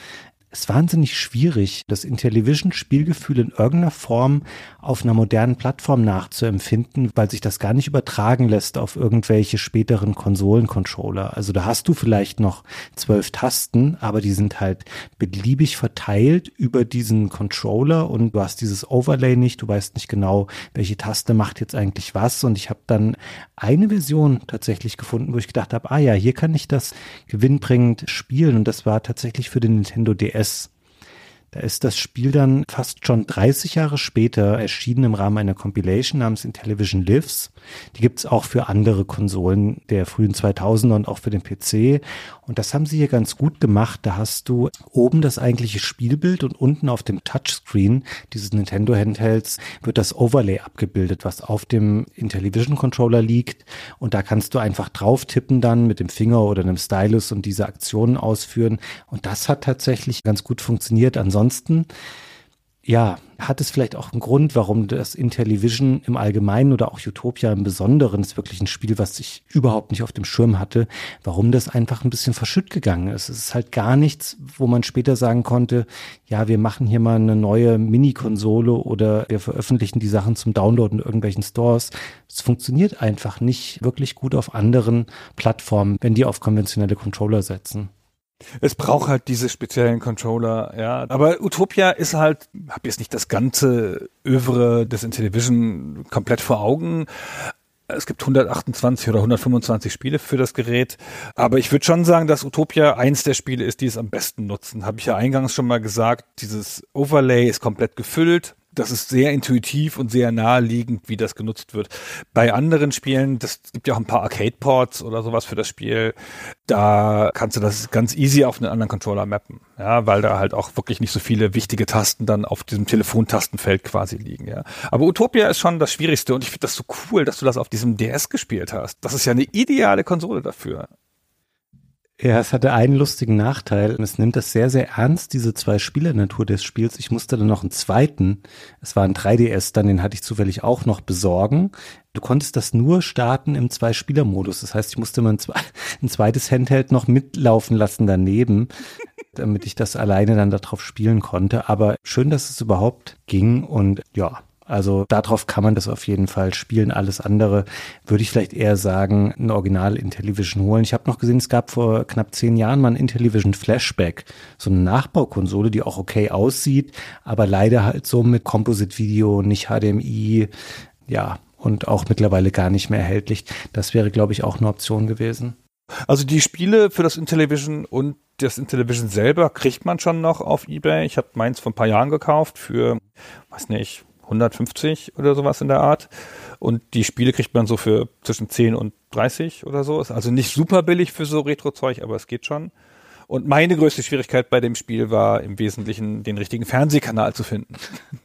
Speaker 1: ist wahnsinnig schwierig, das Intellivision-Spielgefühl in irgendeiner Form auf einer modernen Plattform nachzuempfinden, weil sich das gar nicht übertragen lässt auf irgendwelche späteren Konsolencontroller. Also da hast du vielleicht noch zwölf Tasten, aber die sind halt beliebig verteilt über diesen Controller und du hast dieses Overlay nicht, du weißt nicht genau, welche Taste macht jetzt eigentlich was. Und ich habe dann eine Version tatsächlich gefunden, wo ich gedacht habe, ah ja, hier kann ich das gewinnbringend spielen. Und das war tatsächlich für den Nintendo DS DS. Da ist das Spiel dann fast schon 30 Jahre später erschienen im Rahmen einer Compilation namens Intellivision Lives. Die gibt es auch für andere Konsolen der frühen 2000er und auch für den PC. Und das haben sie hier ganz gut gemacht. Da hast du oben das eigentliche Spielbild und unten auf dem Touchscreen dieses Nintendo Handhelds wird das Overlay abgebildet, was auf dem Intellivision Controller liegt. Und da kannst du einfach drauf tippen dann mit dem Finger oder einem Stylus und diese Aktionen ausführen. Und das hat tatsächlich ganz gut funktioniert. Ansonsten ja, hat es vielleicht auch einen Grund, warum das Intellivision im Allgemeinen oder auch Utopia im Besonderen ist wirklich ein Spiel, was ich überhaupt nicht auf dem Schirm hatte, warum das einfach ein bisschen verschütt gegangen ist. Es ist halt gar nichts, wo man später sagen konnte, ja, wir machen hier mal eine neue Mini-Konsole oder wir veröffentlichen die Sachen zum Download in irgendwelchen Stores. Es funktioniert einfach nicht wirklich gut auf anderen Plattformen, wenn die auf konventionelle Controller setzen.
Speaker 2: Es braucht halt diese speziellen Controller, ja. Aber Utopia ist halt, hab jetzt nicht das ganze Övre des Intellivision komplett vor Augen. Es gibt 128 oder 125 Spiele für das Gerät. Aber ich würde schon sagen, dass Utopia eins der Spiele ist, die es am besten nutzen. Habe ich ja eingangs schon mal gesagt. Dieses Overlay ist komplett gefüllt das ist sehr intuitiv und sehr naheliegend, wie das genutzt wird. Bei anderen Spielen, das gibt ja auch ein paar Arcade-Ports oder sowas für das Spiel, da kannst du das ganz easy auf einen anderen Controller mappen, ja, weil da halt auch wirklich nicht so viele wichtige Tasten dann auf diesem Telefontastenfeld quasi liegen, ja. Aber Utopia ist schon das Schwierigste und ich finde das so cool, dass du das auf diesem DS gespielt hast. Das ist ja eine ideale Konsole dafür.
Speaker 1: Ja, es hatte einen lustigen Nachteil. Es nimmt das sehr, sehr ernst, diese zwei Spielernatur des Spiels. Ich musste dann noch einen zweiten, es war ein 3DS, dann den hatte ich zufällig auch noch besorgen. Du konntest das nur starten im Zwei-Spieler-Modus. Das heißt, ich musste mal (laughs) ein, zweites Handheld noch mitlaufen lassen daneben, (laughs) damit ich das alleine dann darauf spielen konnte. Aber schön, dass es überhaupt ging und ja, also darauf kann man das auf jeden Fall spielen. Alles andere würde ich vielleicht eher sagen, ein Original Intellivision holen. Ich habe noch gesehen, es gab vor knapp zehn Jahren mal ein Intellivision Flashback, so eine Nachbaukonsole, die auch okay aussieht, aber leider halt so mit Composite Video, nicht HDMI, ja, und auch mittlerweile gar nicht mehr erhältlich. Das wäre, glaube ich, auch eine Option gewesen.
Speaker 2: Also die Spiele für das Intellivision und das Intellivision selber kriegt man schon noch auf eBay. Ich habe meins vor ein paar Jahren gekauft für, weiß nicht, 150 oder sowas in der Art. Und die Spiele kriegt man so für zwischen 10 und 30 oder so. Ist also nicht super billig für so Retro-Zeug, aber es geht schon. Und meine größte Schwierigkeit bei dem Spiel war im Wesentlichen, den richtigen Fernsehkanal zu finden.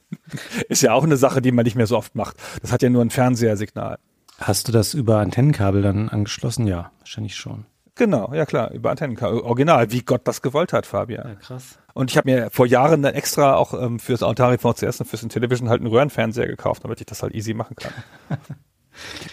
Speaker 2: (laughs) Ist ja auch eine Sache, die man nicht mehr so oft macht. Das hat ja nur ein Fernsehersignal.
Speaker 1: Hast du das über Antennenkabel dann angeschlossen? Ja, wahrscheinlich schon.
Speaker 2: Genau, ja klar, über Antennenkabel. Original, wie Gott das gewollt hat, Fabian.
Speaker 1: Ja, krass.
Speaker 2: Und ich habe mir vor Jahren dann extra auch ähm, fürs Atari VCS und fürs Television halt einen Röhrenfernseher gekauft, damit ich das halt easy machen kann. (laughs)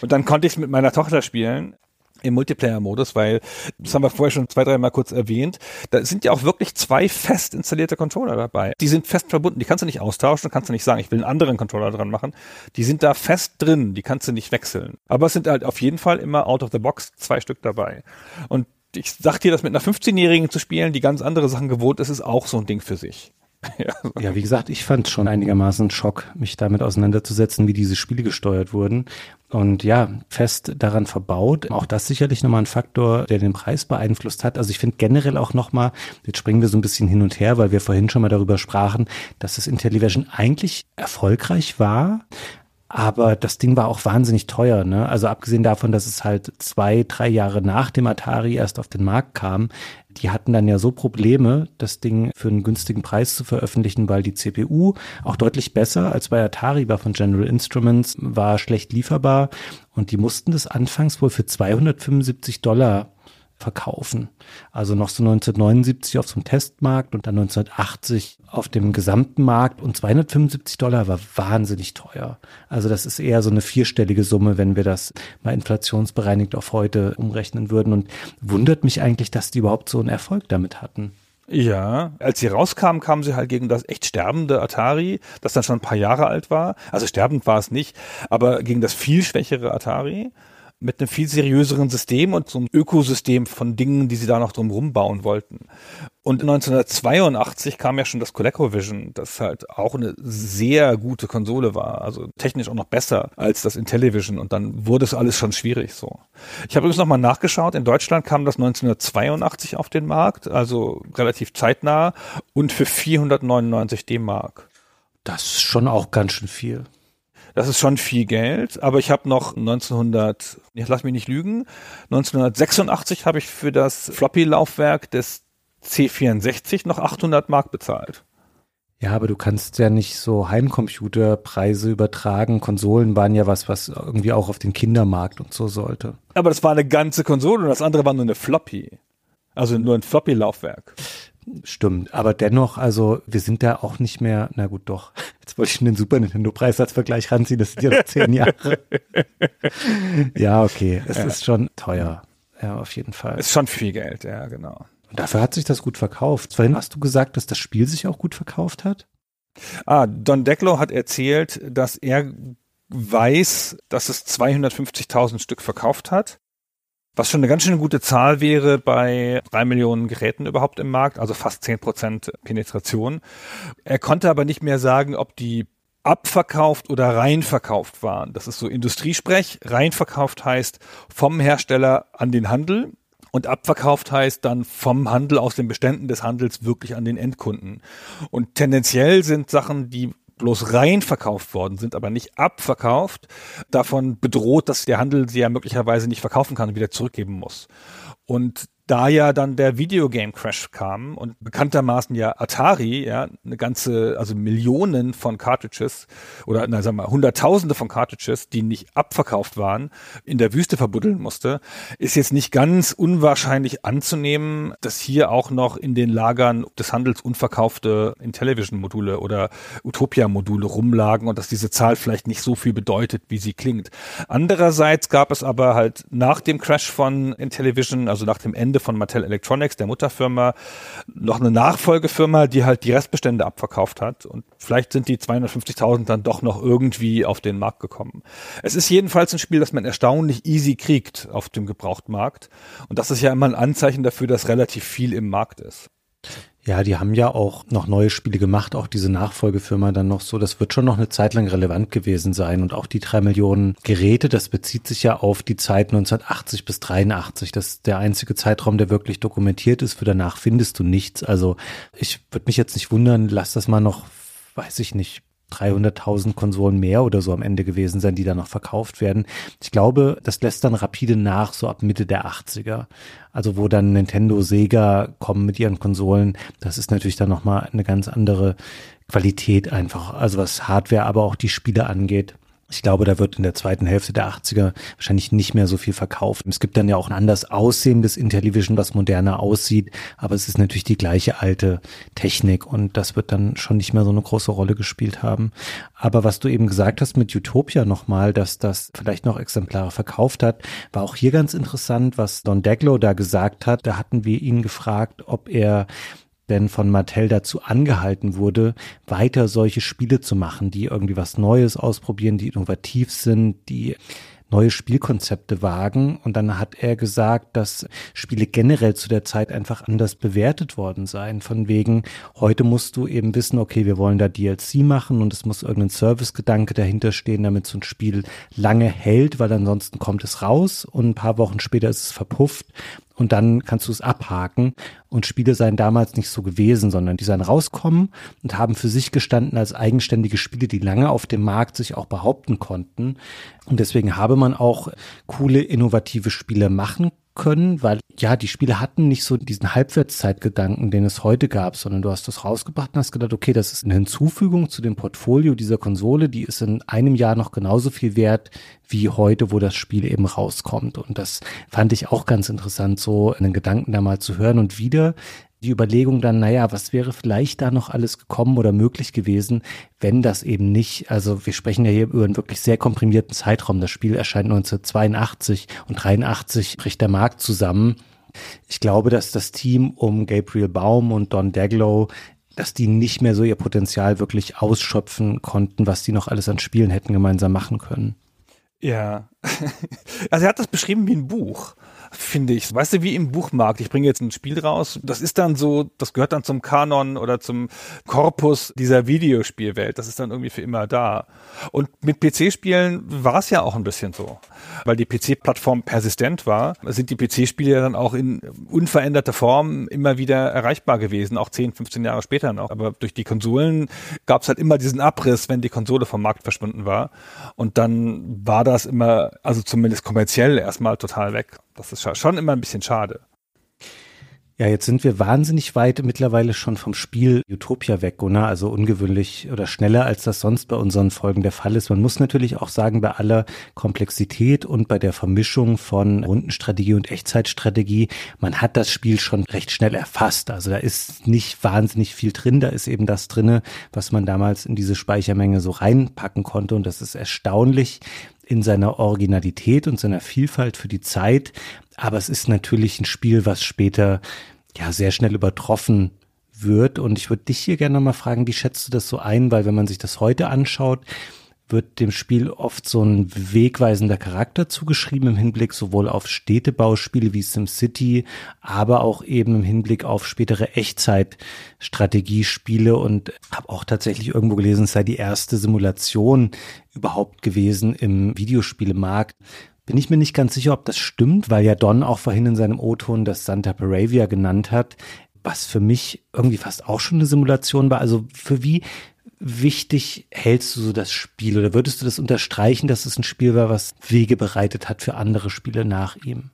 Speaker 2: und dann konnte ich es mit meiner Tochter spielen im Multiplayer-Modus, weil, das haben wir vorher schon zwei, drei Mal kurz erwähnt, da sind ja auch wirklich zwei fest installierte Controller dabei. Die sind fest verbunden, die kannst du nicht austauschen, kannst du nicht sagen, ich will einen anderen Controller dran machen. Die sind da fest drin, die kannst du nicht wechseln. Aber es sind halt auf jeden Fall immer out of the box zwei Stück dabei. Und ich sag dir, das mit einer 15-Jährigen zu spielen, die ganz andere Sachen gewohnt ist, ist auch so ein Ding für sich. (laughs)
Speaker 1: Ja. wie gesagt, ich fand schon einigermaßen Schock, mich damit auseinanderzusetzen, wie diese Spiele gesteuert wurden. Und ja, fest daran verbaut. Auch das sicherlich nochmal ein Faktor, der den Preis beeinflusst hat. Also ich finde generell auch nochmal, jetzt springen wir so ein bisschen hin und her, weil wir vorhin schon mal darüber sprachen, dass das Intellivision eigentlich erfolgreich war, aber das Ding war auch wahnsinnig teuer, ne? Also abgesehen davon, dass es halt zwei, drei Jahre nach dem Atari erst auf den Markt kam, die hatten dann ja so Probleme, das Ding für einen günstigen Preis zu veröffentlichen, weil die CPU auch deutlich besser als bei Atari war von General Instruments, war schlecht lieferbar und die mussten das anfangs wohl für 275 Dollar verkaufen. Also noch so 1979 auf so einem Testmarkt und dann 1980 auf dem gesamten Markt und 275 Dollar war wahnsinnig teuer. Also das ist eher so eine vierstellige Summe, wenn wir das mal inflationsbereinigt auf heute umrechnen würden und wundert mich eigentlich, dass die überhaupt so einen Erfolg damit hatten.
Speaker 2: Ja, als sie rauskamen, kamen sie halt gegen das echt sterbende Atari, das dann schon ein paar Jahre alt war. Also sterbend war es nicht, aber gegen das viel schwächere Atari mit einem viel seriöseren System und so einem Ökosystem von Dingen, die sie da noch drum bauen wollten. Und 1982 kam ja schon das ColecoVision, das halt auch eine sehr gute Konsole war, also technisch auch noch besser als das Intellivision und dann wurde es alles schon schwierig so. Ich habe übrigens nochmal nachgeschaut, in Deutschland kam das 1982 auf den Markt, also relativ zeitnah und für 499 D-Mark.
Speaker 1: Das ist schon auch ganz schön viel.
Speaker 2: Das ist schon viel Geld, aber ich habe noch 1900, ich lass mich nicht lügen, 1986 habe ich für das Floppy-Laufwerk des C64 noch 800 Mark bezahlt.
Speaker 1: Ja, aber du kannst ja nicht so Heimcomputerpreise übertragen. Konsolen waren ja was, was irgendwie auch auf den Kindermarkt und so sollte.
Speaker 2: Aber das war eine ganze Konsole und das andere war nur eine Floppy. Also nur ein Floppy-Laufwerk.
Speaker 1: Stimmt, aber dennoch, also wir sind da auch nicht mehr, na gut, doch. Jetzt wollte ich den Super Nintendo Preis als Vergleich ranziehen, das sind ja noch zehn Jahre. ja, okay, es ja. ist schon teuer. Ja, auf jeden Fall.
Speaker 2: Ist schon viel Geld, ja, genau.
Speaker 1: Und dafür hat sich das gut verkauft. Vorhin hast du gesagt, dass das Spiel sich auch gut verkauft hat?
Speaker 2: Ah, Don Declo hat erzählt, dass er weiß, dass es 250.000 Stück verkauft hat was schon eine ganz schön gute Zahl wäre bei drei Millionen Geräten überhaupt im Markt, also fast zehn Prozent Penetration. Er konnte aber nicht mehr sagen, ob die abverkauft oder reinverkauft waren. Das ist so Industriesprech. Reinverkauft heißt vom Hersteller an den Handel und abverkauft heißt dann vom Handel aus den Beständen des Handels wirklich an den Endkunden. Und tendenziell sind Sachen, die bloß rein verkauft worden sind, aber nicht abverkauft, davon bedroht, dass der Handel sie ja möglicherweise nicht verkaufen kann und wieder zurückgeben muss. Und da ja dann der Videogame Crash kam und bekanntermaßen ja Atari, ja, eine ganze, also Millionen von Cartridges oder, na, sagen wir, Hunderttausende von Cartridges, die nicht abverkauft waren, in der Wüste verbuddeln musste, ist jetzt nicht ganz unwahrscheinlich anzunehmen, dass hier auch noch in den Lagern des Handels unverkaufte Intellivision-Module oder Utopia-Module rumlagen und dass diese Zahl vielleicht nicht so viel bedeutet, wie sie klingt. Andererseits gab es aber halt nach dem Crash von Intellivision, also nach dem Ende von Mattel Electronics, der Mutterfirma, noch eine Nachfolgefirma, die halt die Restbestände abverkauft hat. Und vielleicht sind die 250.000 dann doch noch irgendwie auf den Markt gekommen. Es ist jedenfalls ein Spiel, das man erstaunlich easy kriegt auf dem Gebrauchtmarkt. Und das ist ja immer ein Anzeichen dafür, dass relativ viel im Markt ist.
Speaker 1: Ja, die haben ja auch noch neue Spiele gemacht, auch diese Nachfolgefirma dann noch so. Das wird schon noch eine Zeit lang relevant gewesen sein. Und auch die drei Millionen Geräte, das bezieht sich ja auf die Zeit 1980 bis 83. Das ist der einzige Zeitraum, der wirklich dokumentiert ist. Für danach findest du nichts. Also ich würde mich jetzt nicht wundern, lass das mal noch, weiß ich nicht, 300.000 Konsolen mehr oder so am Ende gewesen sein, die da noch verkauft werden. Ich glaube, das lässt dann rapide nach, so ab Mitte der 80er. Also wo dann Nintendo, Sega kommen mit ihren Konsolen. Das ist natürlich dann nochmal eine ganz andere Qualität einfach. Also was Hardware, aber auch die Spiele angeht. Ich glaube, da wird in der zweiten Hälfte der 80er wahrscheinlich nicht mehr so viel verkauft. Es gibt dann ja auch ein anders aussehendes Intellivision, was moderner aussieht, aber es ist natürlich die gleiche alte Technik und das wird dann schon nicht mehr so eine große Rolle gespielt haben. Aber was du eben gesagt hast mit Utopia nochmal, dass das vielleicht noch Exemplare verkauft hat, war auch hier ganz interessant, was Don Deglow da gesagt hat. Da hatten wir ihn gefragt, ob er denn von Mattel dazu angehalten wurde, weiter solche Spiele zu machen, die irgendwie was Neues ausprobieren, die innovativ sind, die neue Spielkonzepte wagen. Und dann hat er gesagt, dass Spiele generell zu der Zeit einfach anders bewertet worden seien. Von wegen, heute musst du eben wissen, okay, wir wollen da DLC machen und es muss irgendein Servicegedanke dahinter stehen, damit so ein Spiel lange hält, weil ansonsten kommt es raus und ein paar Wochen später ist es verpufft und dann kannst du es abhaken. Und Spiele seien damals nicht so gewesen, sondern die seien rauskommen und haben für sich gestanden als eigenständige Spiele, die lange auf dem Markt sich auch behaupten konnten. Und deswegen habe man auch coole, innovative Spiele machen können, weil ja, die Spiele hatten nicht so diesen Halbwertszeitgedanken, den es heute gab, sondern du hast das rausgebracht und hast gedacht, okay, das ist eine Hinzufügung zu dem Portfolio dieser Konsole, die ist in einem Jahr noch genauso viel wert wie heute, wo das Spiel eben rauskommt. Und das fand ich auch ganz interessant, so einen Gedanken da mal zu hören und wieder die Überlegung dann, naja, was wäre vielleicht da noch alles gekommen oder möglich gewesen, wenn das eben nicht, also wir sprechen ja hier über einen wirklich sehr komprimierten Zeitraum. Das Spiel erscheint 1982 und 83 bricht der Markt zusammen. Ich glaube, dass das Team um Gabriel Baum und Don Daglow dass die nicht mehr so ihr Potenzial wirklich ausschöpfen konnten, was die noch alles an Spielen hätten gemeinsam machen können.
Speaker 2: Ja, (laughs) also er hat das beschrieben wie ein Buch finde ich. Weißt du, wie im Buchmarkt, ich bringe jetzt ein Spiel raus, das ist dann so, das gehört dann zum Kanon oder zum Korpus dieser Videospielwelt. Das ist dann irgendwie für immer da. Und mit PC-Spielen war es ja auch ein bisschen so. Weil die PC-Plattform persistent war, sind die PC-Spiele ja dann auch in unveränderter Form immer wieder erreichbar gewesen, auch 10, 15 Jahre später noch. Aber durch die Konsolen gab es halt immer diesen Abriss, wenn die Konsole vom Markt verschwunden war. Und dann war das immer, also zumindest kommerziell erstmal total weg. Das ist schon immer ein bisschen schade.
Speaker 1: Ja, jetzt sind wir wahnsinnig weit mittlerweile schon vom Spiel Utopia weg, oder? Also ungewöhnlich oder schneller, als das sonst bei unseren Folgen der Fall ist. Man muss natürlich auch sagen, bei aller Komplexität und bei der Vermischung von Rundenstrategie und Echtzeitstrategie, man hat das Spiel schon recht schnell erfasst. Also da ist nicht wahnsinnig viel drin. Da ist eben das drinne, was man damals in diese Speichermenge so reinpacken konnte. Und das ist erstaunlich, in seiner Originalität und seiner Vielfalt für die Zeit. Aber es ist natürlich ein Spiel, was später ja sehr schnell übertroffen wird. Und ich würde dich hier gerne mal fragen, wie schätzt du das so ein? Weil wenn man sich das heute anschaut, wird dem Spiel oft so ein wegweisender Charakter zugeschrieben im Hinblick sowohl auf Städtebauspiele wie SimCity, aber auch eben im Hinblick auf spätere Echtzeitstrategiespiele und habe auch tatsächlich irgendwo gelesen, es sei die erste Simulation überhaupt gewesen im Videospielemarkt. Bin ich mir nicht ganz sicher, ob das stimmt, weil ja Don auch vorhin in seinem O-Ton das Santa Paravia genannt hat was für mich irgendwie fast auch schon eine Simulation war. Also für wie wichtig hältst du so das Spiel oder würdest du das unterstreichen, dass es ein Spiel war, was Wege bereitet hat für andere Spiele nach ihm?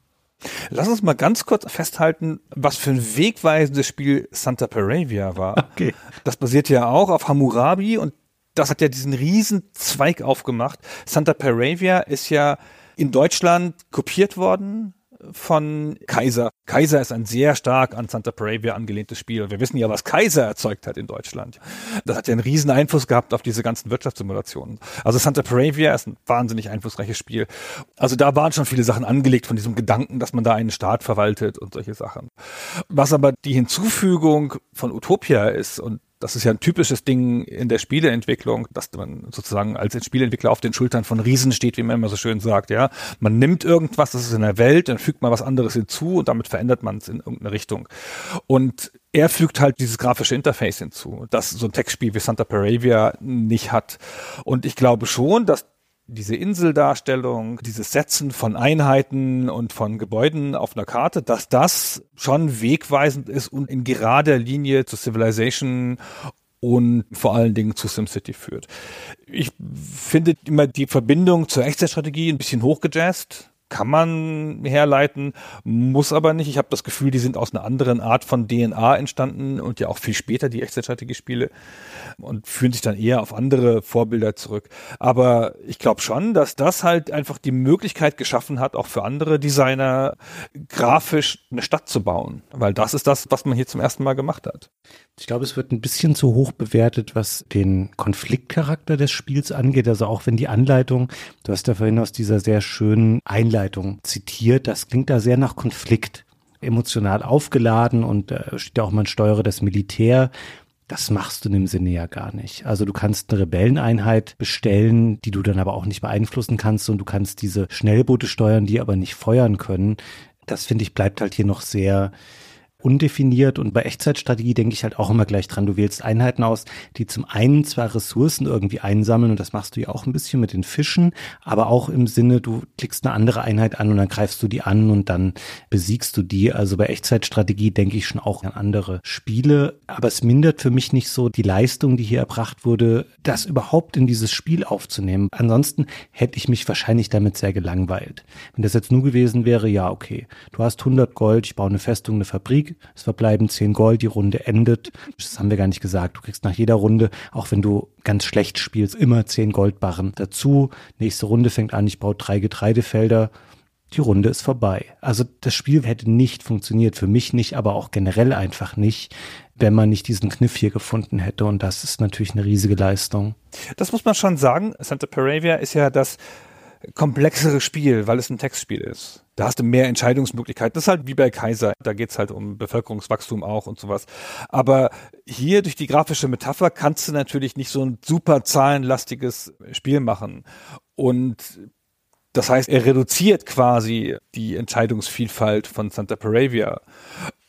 Speaker 2: Lass uns mal ganz kurz festhalten, was für ein wegweisendes Spiel Santa Paravia war. (laughs) Okay. Das basiert ja auch auf Hammurabi und das hat ja diesen riesen Zweig aufgemacht. Santa Paravia ist ja in Deutschland kopiert worden von Kaiser. Kaiser ist ein sehr stark an Santa Paravia angelehntes Spiel. Wir wissen ja, was Kaiser erzeugt hat in Deutschland. Das hat ja einen riesen Einfluss gehabt auf diese ganzen Wirtschaftssimulationen. Also Santa Paravia ist ein wahnsinnig einflussreiches Spiel. Also da waren schon viele Sachen angelegt von diesem Gedanken, dass man da einen Staat verwaltet und solche Sachen. Was aber die Hinzufügung von Utopia ist und das ist ja ein typisches Ding in der Spieleentwicklung, dass man sozusagen als Spieleentwickler auf den Schultern von Riesen steht, wie man immer so schön sagt, ja. Man nimmt irgendwas, das ist in der Welt, dann fügt man was anderes hinzu und damit verändert man es in irgendeine Richtung. Und er fügt halt dieses grafische Interface hinzu, das so ein Textspiel wie Santa Paravia nicht hat. Und ich glaube schon, dass diese Inseldarstellung, dieses Setzen von Einheiten und von Gebäuden auf einer Karte, dass das schon wegweisend ist und in gerader Linie zu Civilization und vor allen Dingen zu SimCity führt. Ich finde immer die Verbindung zur Echtzeitstrategie ein bisschen hochgejazzt kann man herleiten, muss aber nicht. Ich habe das Gefühl, die sind aus einer anderen Art von DNA entstanden und ja auch viel später die Echtzeitstrategiespiele und führen sich dann eher auf andere Vorbilder zurück. Aber ich glaube schon, dass das halt einfach die Möglichkeit geschaffen hat, auch für andere Designer grafisch eine Stadt zu bauen, weil das ist das, was man hier zum ersten Mal gemacht hat.
Speaker 1: Ich glaube, es wird ein bisschen zu hoch bewertet, was den Konfliktcharakter des Spiels angeht. Also auch wenn die Anleitung, du hast ja vorhin aus dieser sehr schönen Einleitung zitiert, das klingt da sehr nach Konflikt. Emotional aufgeladen und äh, steht ja auch, man steuere das Militär. Das machst du in dem Sinne ja gar nicht. Also du kannst eine Rebelleneinheit bestellen, die du dann aber auch nicht beeinflussen kannst und du kannst diese Schnellboote steuern, die aber nicht feuern können. Das finde ich bleibt halt hier noch sehr undefiniert und bei Echtzeitstrategie denke ich halt auch immer gleich dran. Du wählst Einheiten aus, die zum einen zwar Ressourcen irgendwie einsammeln und das machst du ja auch ein bisschen mit den Fischen, aber auch im Sinne, du klickst eine andere Einheit an und dann greifst du die an und dann besiegst du die. Also bei Echtzeitstrategie denke ich schon auch an andere Spiele, aber es mindert für mich nicht so die Leistung, die hier erbracht wurde, das überhaupt in dieses Spiel aufzunehmen. Ansonsten hätte ich mich wahrscheinlich damit sehr gelangweilt. Wenn das jetzt nur gewesen wäre, ja, okay, du hast 100 Gold, ich baue eine Festung, eine Fabrik, es verbleiben 10 Gold, die Runde endet. Das haben wir gar nicht gesagt. Du kriegst nach jeder Runde, auch wenn du ganz schlecht spielst, immer 10 Goldbarren dazu. Nächste Runde fängt an, ich baue drei Getreidefelder. Die Runde ist vorbei. Also das Spiel hätte nicht funktioniert, für mich nicht, aber auch generell einfach nicht, wenn man nicht diesen Kniff hier gefunden hätte. Und das ist natürlich eine riesige Leistung.
Speaker 2: Das muss man schon sagen. Santa Paravia ist ja das komplexere Spiel, weil es ein Textspiel ist. Da hast du mehr Entscheidungsmöglichkeiten. Das ist halt wie bei Kaiser. Da geht's halt um Bevölkerungswachstum auch und sowas. Aber hier durch die grafische Metapher kannst du natürlich nicht so ein super zahlenlastiges Spiel machen. Und das heißt, er reduziert quasi die Entscheidungsvielfalt von Santa Paravia.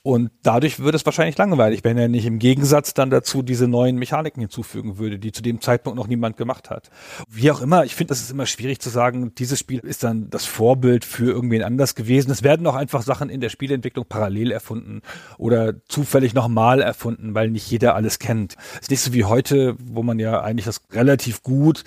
Speaker 2: Und dadurch würde es wahrscheinlich langweilig, wenn er nicht im Gegensatz dann dazu diese neuen Mechaniken hinzufügen würde, die zu dem Zeitpunkt noch niemand gemacht hat. Wie auch immer, ich finde, das ist immer schwierig zu sagen, dieses Spiel ist dann das Vorbild für irgendwen anders gewesen. Es werden auch einfach Sachen in der Spieleentwicklung parallel erfunden oder zufällig nochmal erfunden, weil nicht jeder alles kennt. Es ist nicht so wie heute, wo man ja eigentlich das relativ gut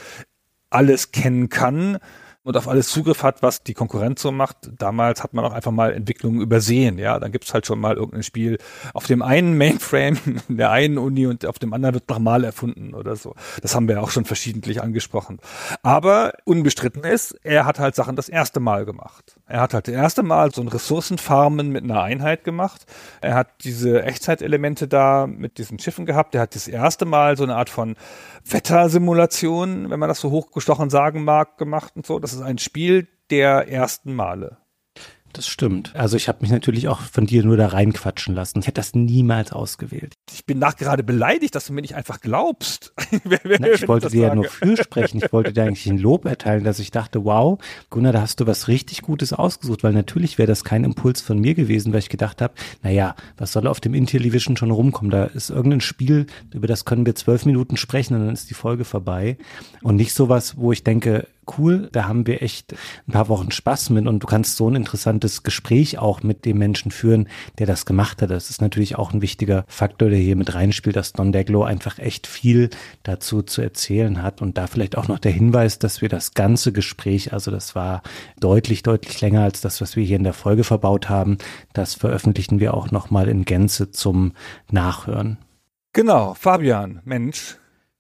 Speaker 2: alles kennen kann und auf alles Zugriff hat, was die Konkurrenz so macht. Damals hat man auch einfach mal Entwicklungen übersehen. Ja, dann gibt's halt schon mal irgendein Spiel auf dem einen Mainframe (laughs) in der einen Uni und auf dem anderen wird nochmal erfunden oder so. Das haben wir auch schon verschiedentlich angesprochen. Aber unbestritten ist, er hat halt Sachen das erste Mal gemacht. Er hat halt das erste Mal so ein Ressourcenfarmen mit einer Einheit gemacht. Er hat diese Echtzeitelemente da mit diesen Schiffen gehabt. Er hat das erste Mal so eine Art von Wettersimulation, wenn man das so hochgestochen sagen mag, gemacht und so. Das ist ein Spiel der ersten Male.
Speaker 1: Das stimmt. Also ich habe mich natürlich auch von dir nur da reinquatschen lassen. Ich hätte das niemals ausgewählt.
Speaker 2: Ich bin nachgerade beleidigt, dass du mir nicht einfach glaubst. (laughs)
Speaker 1: Na, ich wollte dir ja nur fürsprechen. Ich wollte dir eigentlich ein Lob erteilen, dass ich dachte, wow, Gunnar, da hast du was richtig Gutes ausgesucht, weil natürlich wäre das kein Impuls von mir gewesen, weil ich gedacht habe, naja, was soll auf dem Intellivision schon rumkommen? Da ist irgendein Spiel, über das können wir zwölf Minuten sprechen und dann ist die Folge vorbei. Und nicht sowas, wo ich denke, cool. Da haben wir echt ein paar Wochen Spaß mit und du kannst so ein interessantes Gespräch auch mit dem Menschen führen, der das gemacht hat. Das ist natürlich auch ein wichtiger Faktor, der hier mit reinspielt, dass Don Deglo einfach echt viel dazu zu erzählen hat. Und da vielleicht auch noch der Hinweis, dass wir das ganze Gespräch, also das war deutlich, deutlich länger als das, was wir hier in der Folge verbaut haben. Das veröffentlichen wir auch nochmal in Gänze zum Nachhören.
Speaker 2: Genau, Fabian, Mensch.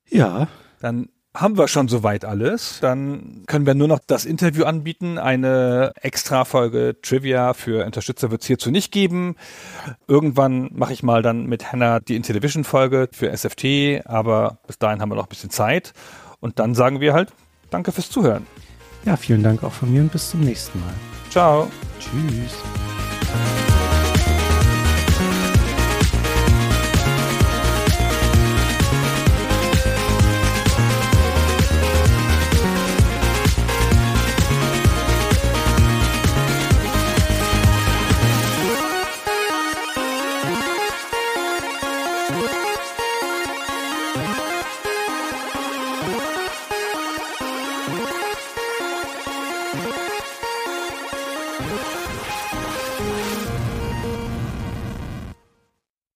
Speaker 1: Ja.
Speaker 2: Dann haben wir schon soweit alles. Dann können wir nur noch das Interview anbieten. Eine Extra-Folge Trivia für Unterstützer wird es hierzu nicht geben. Irgendwann mache ich mal dann mit Hannah die Intellivision-Folge für SFT, aber bis dahin haben wir noch ein bisschen Zeit. Und dann sagen wir halt Danke fürs Zuhören.
Speaker 1: Ja, vielen Dank auch von mir und bis zum nächsten Mal.
Speaker 2: Ciao.
Speaker 1: Tschüss.